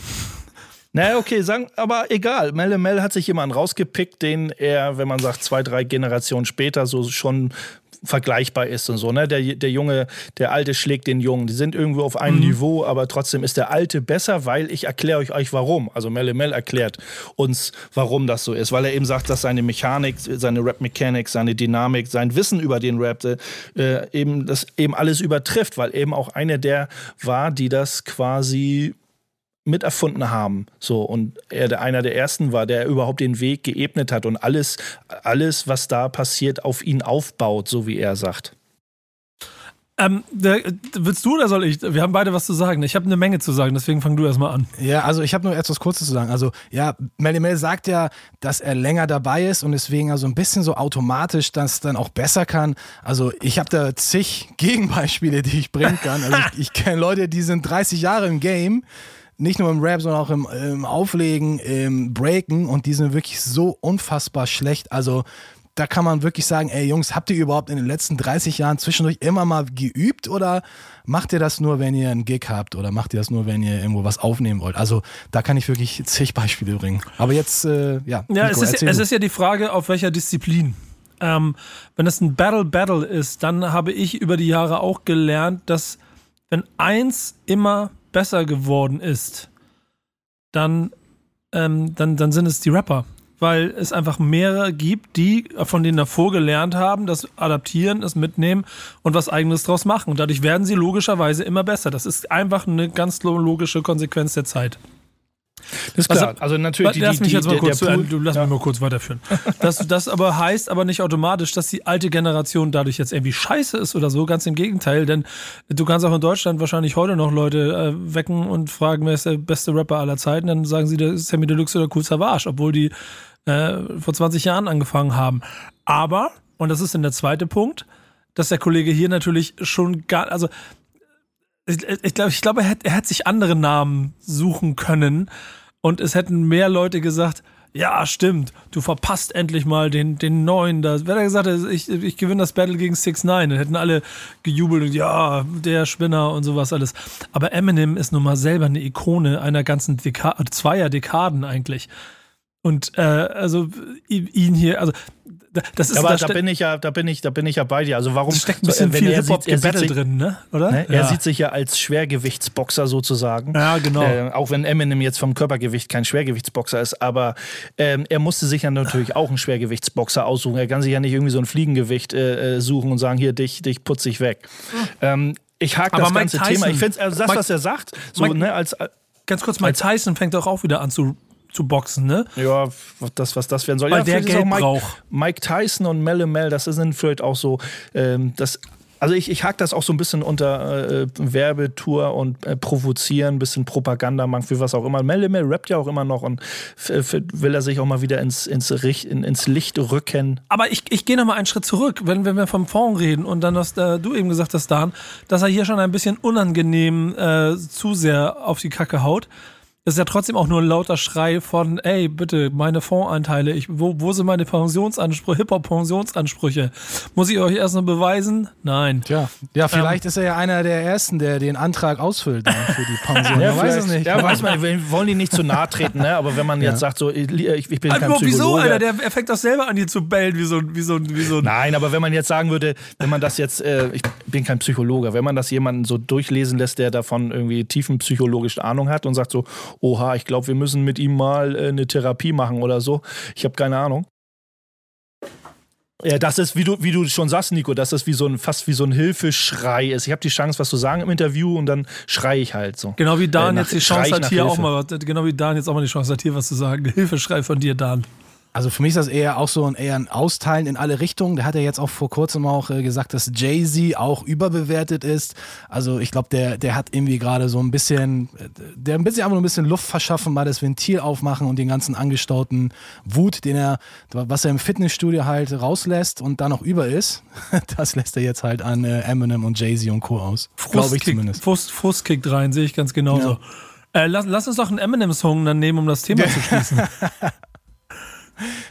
Naja, okay, sagen, aber egal. Melle Mel hat sich jemanden rausgepickt, den er, wenn man sagt, zwei, drei Generationen später so schon vergleichbar ist und so. Ne? Der, der Junge, der Alte schlägt den Jungen. Die sind irgendwo auf einem Niveau, aber trotzdem ist der Alte besser, weil ich erkläre euch, euch warum. Also Melle Mel erklärt uns, warum das so ist. Weil er eben sagt, dass seine Mechanik, seine Rap-Mechanik, seine Dynamik, sein Wissen über den Rap äh, eben das eben alles übertrifft, weil eben auch einer der war, die das quasi mit erfunden haben. So, und er der, einer der ersten war, der überhaupt den Weg geebnet hat und alles, alles, was da passiert, auf ihn aufbaut, so wie er sagt. Ähm, der, willst du oder soll ich? Wir haben beide was zu sagen. Ich habe eine Menge zu sagen, deswegen fang du erstmal an. Ja, also ich habe nur etwas Kurzes zu sagen. Also ja, Melly Mel sagt ja, dass er länger dabei ist und deswegen also ein bisschen so automatisch das dann auch besser kann. Also ich habe da zig Gegenbeispiele, die ich bringen kann. Also ich, ich kenne Leute, die sind 30 Jahre im Game, nicht nur im Rap, sondern auch im, im Auflegen, im Breaken und die sind wirklich so unfassbar schlecht. Also da kann man wirklich sagen, ey Jungs, habt ihr überhaupt in den letzten 30 Jahren zwischendurch immer mal geübt oder macht ihr das nur, wenn ihr einen Gig habt oder macht ihr das nur, wenn ihr irgendwo was aufnehmen wollt? Also da kann ich wirklich zig Beispiele bringen. Aber jetzt, äh, ja. Ja, Nico, es, ist, es ist ja die Frage, auf welcher Disziplin. Ähm, wenn es ein Battle-Battle ist, dann habe ich über die Jahre auch gelernt, dass wenn eins immer besser geworden ist, dann, ähm, dann, dann sind es die Rapper. Weil es einfach mehrere gibt, die von denen davor gelernt haben, das adaptieren, das mitnehmen und was eigenes draus machen. Und dadurch werden sie logischerweise immer besser. Das ist einfach eine ganz logische Konsequenz der Zeit. Das ist Also- klar. Also, natürlich, die, lass mich die, jetzt mal der, kurz, der Pool, du lass mich mal kurz weiterführen. Das, das aber heißt aber nicht automatisch, dass die alte Generation dadurch jetzt irgendwie scheiße ist oder so. Ganz im Gegenteil, denn du kannst auch in Deutschland wahrscheinlich heute noch Leute äh, wecken und fragen, wer ist der beste Rapper aller Zeiten. Dann sagen sie, das ist Sammy Deluxe oder Cool Savage, obwohl die äh, vor 20 Jahren angefangen haben. Aber, und das ist dann der zweite Punkt, dass der Kollege hier natürlich schon gar, also ich, ich glaube, ich glaube, er, hätte- er hätte sich andere Namen suchen können und es hätten mehr Leute gesagt, ja, stimmt, du verpasst endlich mal den, den neuen. Da, wer hat gesagt, ich, ich gewinne das Battle gegen 6 9 Dann hätten alle gejubelt und ja, der Spinner und sowas alles. Aber Eminem ist nun mal selber eine Ikone einer ganzen Deka zweier Dekaden eigentlich. Und äh, also ihn hier, also das ist aber da da bin ich ja, da bin ich, da bin ich ja bei dir. Also warum steckt ein bisschen wenn viel er sieht, er sieht sich, drin, ne? Oder? ne? ja. Er sieht sich ja als Schwergewichtsboxer sozusagen. Ja, genau. Äh, auch wenn Eminem jetzt vom Körpergewicht kein Schwergewichtsboxer ist, aber ähm, er musste sich ja natürlich auch einen Schwergewichtsboxer aussuchen. Er kann sich ja nicht irgendwie so ein Fliegengewicht äh, äh suchen und sagen, hier, dich, dich putze ich weg. Ähm, ich hake Aber das Mike ganze Tyson- Thema. Ich finde, also das, Mike- was er sagt, so, Mike- ne, als, Ganz kurz, Mike Tyson fängt doch auch wieder an zu, zu boxen, ne? Ja, das, was das werden soll. Weil ja, der Geld Mike, braucht. Mike Tyson und Melle Mel, das sind vielleicht auch so, ähm, das, also ich, ich hake das auch so ein bisschen unter äh, Werbetour und äh, provozieren, ein bisschen Propaganda machen für was auch immer. Melle Mel rappt ja auch immer noch und will er sich auch mal wieder ins, ins, Richt, in, ins Licht rücken. Aber ich, ich gehe noch mal einen Schritt zurück, wenn, wenn wir vom Fond reden und dann hast äh, du eben gesagt hast, Dan, dass er hier schon ein bisschen unangenehm äh, zu sehr auf die Kacke haut. Ist ja trotzdem auch nur ein lauter Schrei von, ey, bitte, meine Fondsanteile, ich, wo, wo sind meine Pensionsansprüche, Hip-Hop-Pensionsansprüche? Muss ich euch erst noch beweisen? Nein. Tja, ja, vielleicht ist er ja einer der Ersten, der den Antrag ausfüllt dann für die Pension. Man weiß es nicht. Ja, weiß man, wir wollen die nicht zu nahe treten, ne? aber wenn man jetzt sagt, so, ich, ich bin kein Also, wieso, Psychologe. Alter? Der, er fängt doch selber an, hier zu bellen, wie so, ein- wie so, ein- wie so ein. Nein, aber wenn man jetzt sagen würde, wenn man das jetzt, äh, ich bin kein Psychologe, wenn man das jemanden so durchlesen lässt, der davon irgendwie tiefenpsychologische Ahnung hat und sagt so, oha, ich glaube, wir müssen mit ihm mal äh, eine Therapie machen oder so, ich habe keine Ahnung. Ja, das ist, wie du, wie du schon sagst, Nico, dass das wie so ein, fast wie so ein Hilfeschrei ist. Ich habe die Chance, was zu sagen im Interview und dann schreie ich halt so. Genau wie Dan Äh, jetzt nach- die schrei Chance hat, hier auch Hilfe. mal, was- genau wie Dan jetzt auch mal die Chance hat, hier was zu sagen. Hilfeschrei von dir, Dan. Also für mich ist das eher auch so ein eher ein Austeilen in alle Richtungen. Der hat ja jetzt auch vor kurzem auch äh, gesagt, dass Jay-Z auch überbewertet ist. Also ich glaube, der, der hat irgendwie gerade so ein bisschen, äh, der ein bisschen einfach nur ein bisschen Luft verschaffen, mal das Ventil aufmachen und den ganzen angestauten Wut, den er, was er im Fitnessstudio halt rauslässt und dann noch über ist, das lässt er jetzt halt an äh, Eminem und Jay-Z und Co. aus. Glaube ich zumindest. Frust, Frust kickt rein, sehe ich ganz genauso. Äh, lass, lass uns doch einen Eminem-Song dann nehmen, um das Thema zu schließen.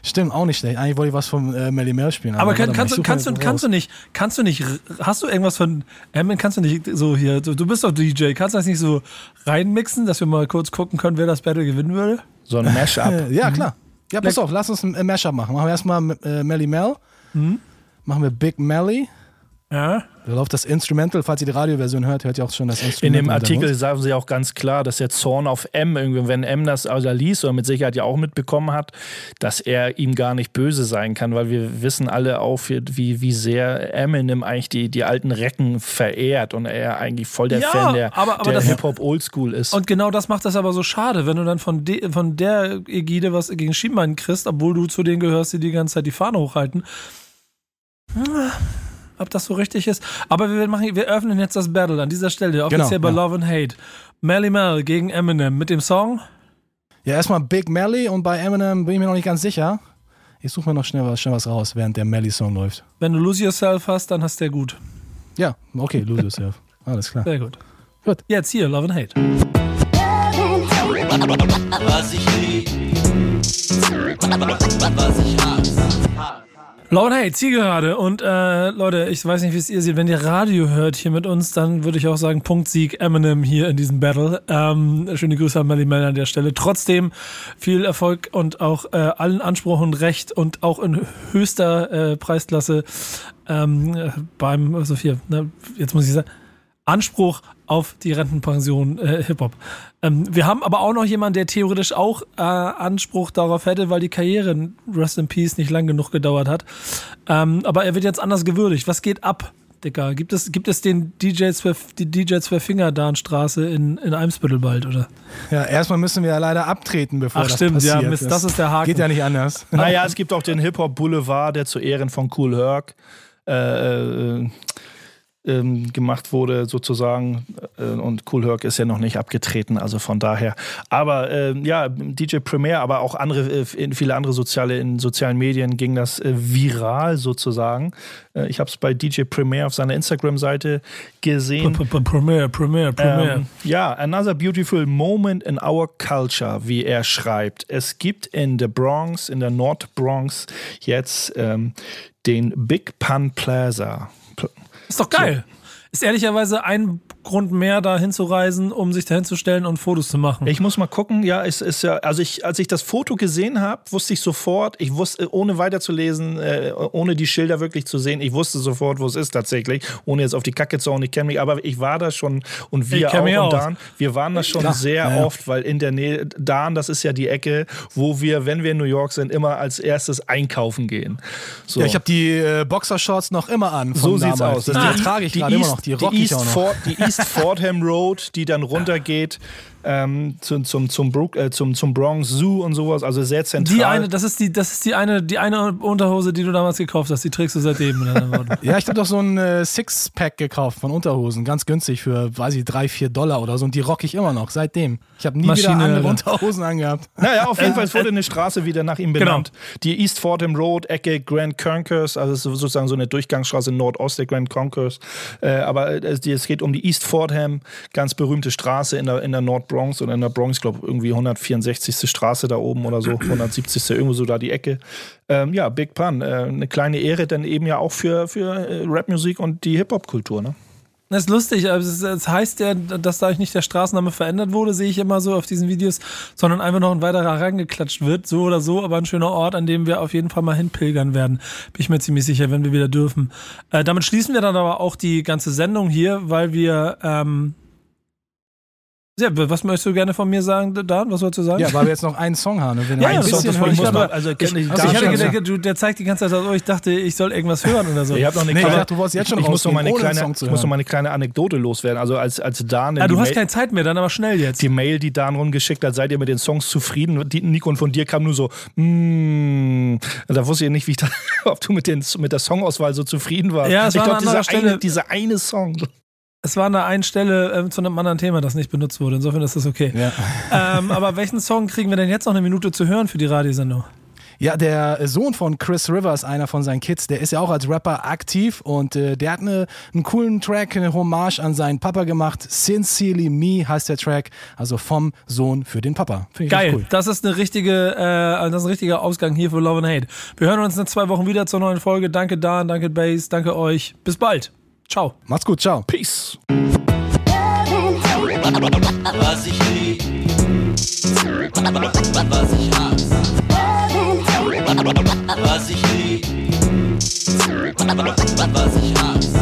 Stimmt, auch nicht schlecht. Eigentlich wollte ich was von äh, Melly Mel spielen. Aber kann, warte mal, kannst, du, kannst, du, kannst nicht, kannst du nicht, hast du irgendwas von Eminem, kannst du nicht so hier, du, du bist doch DJ, kannst du das nicht so reinmixen, dass wir mal kurz gucken können, wer das Battle gewinnen würde? So ein Mashup. Ja, klar. Ja, pass auf, lass uns ein Mashup machen. Machen wir erstmal äh, Melly Mel. Machen wir Big Melly. Ja. Da läuft das Instrumental, falls ihr die Radioversion hört, hört ihr auch schon das In Instrumental. dem Artikel Hintergrund. sagen sie auch ganz klar, dass der Zorn auf M, irgendwie, wenn M das also liest oder mit Sicherheit ja auch mitbekommen hat, dass er ihm gar nicht böse sein kann, weil wir wissen alle auch, wie, wie sehr Eminem eigentlich die, die alten Recken verehrt und er eigentlich voll der Ja, Fan der, aber- aber der das- Hip-Hop Oldschool ist. Und genau das macht das aber so schade, wenn du dann von, de, von der Ägide was gegen Schienbein kriegst, obwohl du zu denen gehörst, die die ganze Zeit die Fahne hochhalten. Hm, Ob das so richtig ist. Aber wir, machen, wir öffnen jetzt das Battle an dieser Stelle, offiziell Genau, bei ja. Love and Hate. Melly Mel gegen Eminem mit dem Song. Ja, erstmal Big Melly und bei Eminem bin ich mir noch nicht ganz sicher. Ich suche mir noch schnell was, schnell was raus, während der Melly-Song läuft. Wenn du Lose Yourself hast, dann hast du der gut. Ja, okay, lose yourself. Alles klar. Sehr gut. Gut. Jetzt hier, Love and Hate. Was ich lieb, was ich hasse. And Hate, Zielgerade. Und äh, Leute, ich weiß nicht, wie es ihr seht. Wenn ihr Radio hört hier mit uns, dann würde ich auch sagen, Punktsieg Eminem hier in diesem Battle. Ähm, schöne Grüße an Melly Mel an der Stelle. Trotzdem viel Erfolg und auch äh, allen Anspruch und Recht und auch in höchster äh, Preisklasse ähm, äh, beim, also hier, ne, jetzt muss ich sagen, Anspruch auf die Rentenpension äh, Hip-Hop. Ähm, wir haben aber auch noch jemanden, der theoretisch auch äh, Anspruch darauf hätte, weil die Karriere Rest in Peace nicht lang genug gedauert hat. Ähm, aber er wird jetzt anders gewürdigt. Was geht ab, Dicker? Gibt es, gibt es den DJ Zwölf, die DJ Zwölffinger-Darnstraße in, in Eimsbüttel bald, oder? Ja, erstmal müssen wir ja leider abtreten, bevor Ach, das stimmt, ja, passiert. Mist, das ist der Haken. Geht ja nicht anders. naja, es gibt auch den Hip-Hop Boulevard, der zu Ehren von Cool Herc äh, äh, ähm, gemacht wurde, sozusagen. Äh, und Cool Herc ist ja noch nicht abgetreten, also von daher. Aber äh, ja, DJ Premier, aber auch andere, äh, in viele andere soziale, in sozialen Medien ging das äh, viral sozusagen. Äh, ich habe es bei DJ Premier auf seiner Instagram-Seite gesehen. Premier, Premier, Premier. Ähm, ja, another beautiful moment in our culture, wie er schreibt. Es gibt in der Bronx, in der Nord Bronx jetzt ähm, den Big Pun Plaza. Ist doch geil. Ist ehrlicherweise ein Grund mehr, da hinzureisen, um sich da hinzustellen und Fotos zu machen. Ich muss mal gucken, ja, es ist ja, also ich, als ich das Foto gesehen habe, wusste ich sofort, ich wusste, ohne weiterzulesen, äh, ohne die Schilder wirklich zu sehen, ich wusste sofort, wo es ist tatsächlich, ohne jetzt auf die Kacke zu hauen, ich kenne mich, aber ich war da schon und wir Ich auch und aus. Dan, wir waren da schon Klar. sehr Ja, oft, weil in der Nähe, Dan, das ist ja die Ecke, wo wir, wenn wir in New York sind, immer als erstes einkaufen gehen. So. Ja, ich habe die äh, Boxershorts noch immer an. So sieht's damals. aus. Die, Das ist die trage ich gerade immer noch. Die rock ich East auch noch. Fort, die East Fordham Road, die dann runtergeht ähm, zum, zum, zum, Brook, äh, zum, zum Bronx Zoo und sowas, also sehr zentral. die eine, das ist die, das ist die eine, die eine Unterhose, die du damals gekauft hast, die trägst du seitdem. Ja, ich habe doch so ein äh, Six-Pack gekauft von Unterhosen, ganz günstig für, weiß ich, drei, vier Dollar oder so. Und die rock ich immer noch, seitdem. Ich habe nie Maschine, wieder andere. Unterhosen angehabt. Naja, auf jeden Fall, es wurde eine Straße wieder nach ihm benannt. Genau. Die East Fordham Road, Ecke Grand Concourse, also es sozusagen so eine Durchgangsstraße Nordost der Grand Concourse. Äh, aber es, die- es geht um die East Fordham, ganz berühmte Straße in der, in der Nord Bronx oder in der Bronx, glaube irgendwie 164. Straße da oben oder so, 170. irgendwo so da die Ecke. Ähm, ja, Big Pun, äh, eine kleine Ehre dann eben ja auch für, für äh, Rapmusik und die Hip-Hop-Kultur, ne? Das ist lustig, aber es, heißt ja, dass dadurch nicht der Straßenname verändert wurde, sehe ich immer so auf diesen Videos, sondern einfach noch ein weiterer rangeklatscht wird, so oder so, aber ein schöner Ort, an dem wir auf jeden Fall mal hinpilgern werden. Bin ich mir ziemlich sicher, wenn wir wieder dürfen. Äh, damit schließen wir dann aber auch die ganze Sendung hier, weil wir ähm, ja, was möchtest du gerne von mir sagen, Dan? Was wolltest du sagen? Ja, weil wir jetzt noch einen Song haben. Ja, ein ja, das bisschen wollte ich aber- also, kenn ich, also ich hatte gedacht, du, der zeigt die ganze Zeit, aus, oh, ich dachte, ich soll irgendwas hören oder so. ich habe noch eine Nee, ich kleine, dachte, du wolltest jetzt schon ich muss noch meine kleine, ich muss noch hören. meine kleine Anekdote loswerden. Also als, als Dan in ah, du hast Mail- keine Zeit mehr, dann aber schnell jetzt. die Mail, die Dan rumgeschickt hat, seid ihr mit den Songs zufrieden? Die, Nico und von dir kam nur so, mm, da wusste ich nicht, wie ich da, ob du mit, den, mit der Songauswahl so zufrieden warst. Ja, ich war glaub, an anderer dieser eine, dieser eine Song. Es war an der einen Stelle ähm, zu einem anderen Thema, das nicht benutzt wurde. Insofern ist das okay. Ja. ähm, aber welchen Song kriegen wir denn jetzt noch eine Minute zu hören für die Radiosendung? Ja, der Sohn von Chris Rivers, einer von seinen Kids, der ist ja auch als Rapper aktiv und äh, der hat eine, einen coolen Track, eine Hommage an seinen Papa gemacht. Sincerely Me heißt der Track, also vom Sohn für den Papa. Finde ich Geil, cool. das ist eine richtige, äh, das ist ein richtiger Ausgang hier für Love and Hate. Wir hören uns in zwei Wochen wieder zur neuen Folge. Danke Dan, danke Bass, danke euch. Bis bald. Ciao. Macht's gut, ciao. Peace. Was ich lieb, was ich hasse. Was ich lieb, was ich hasse.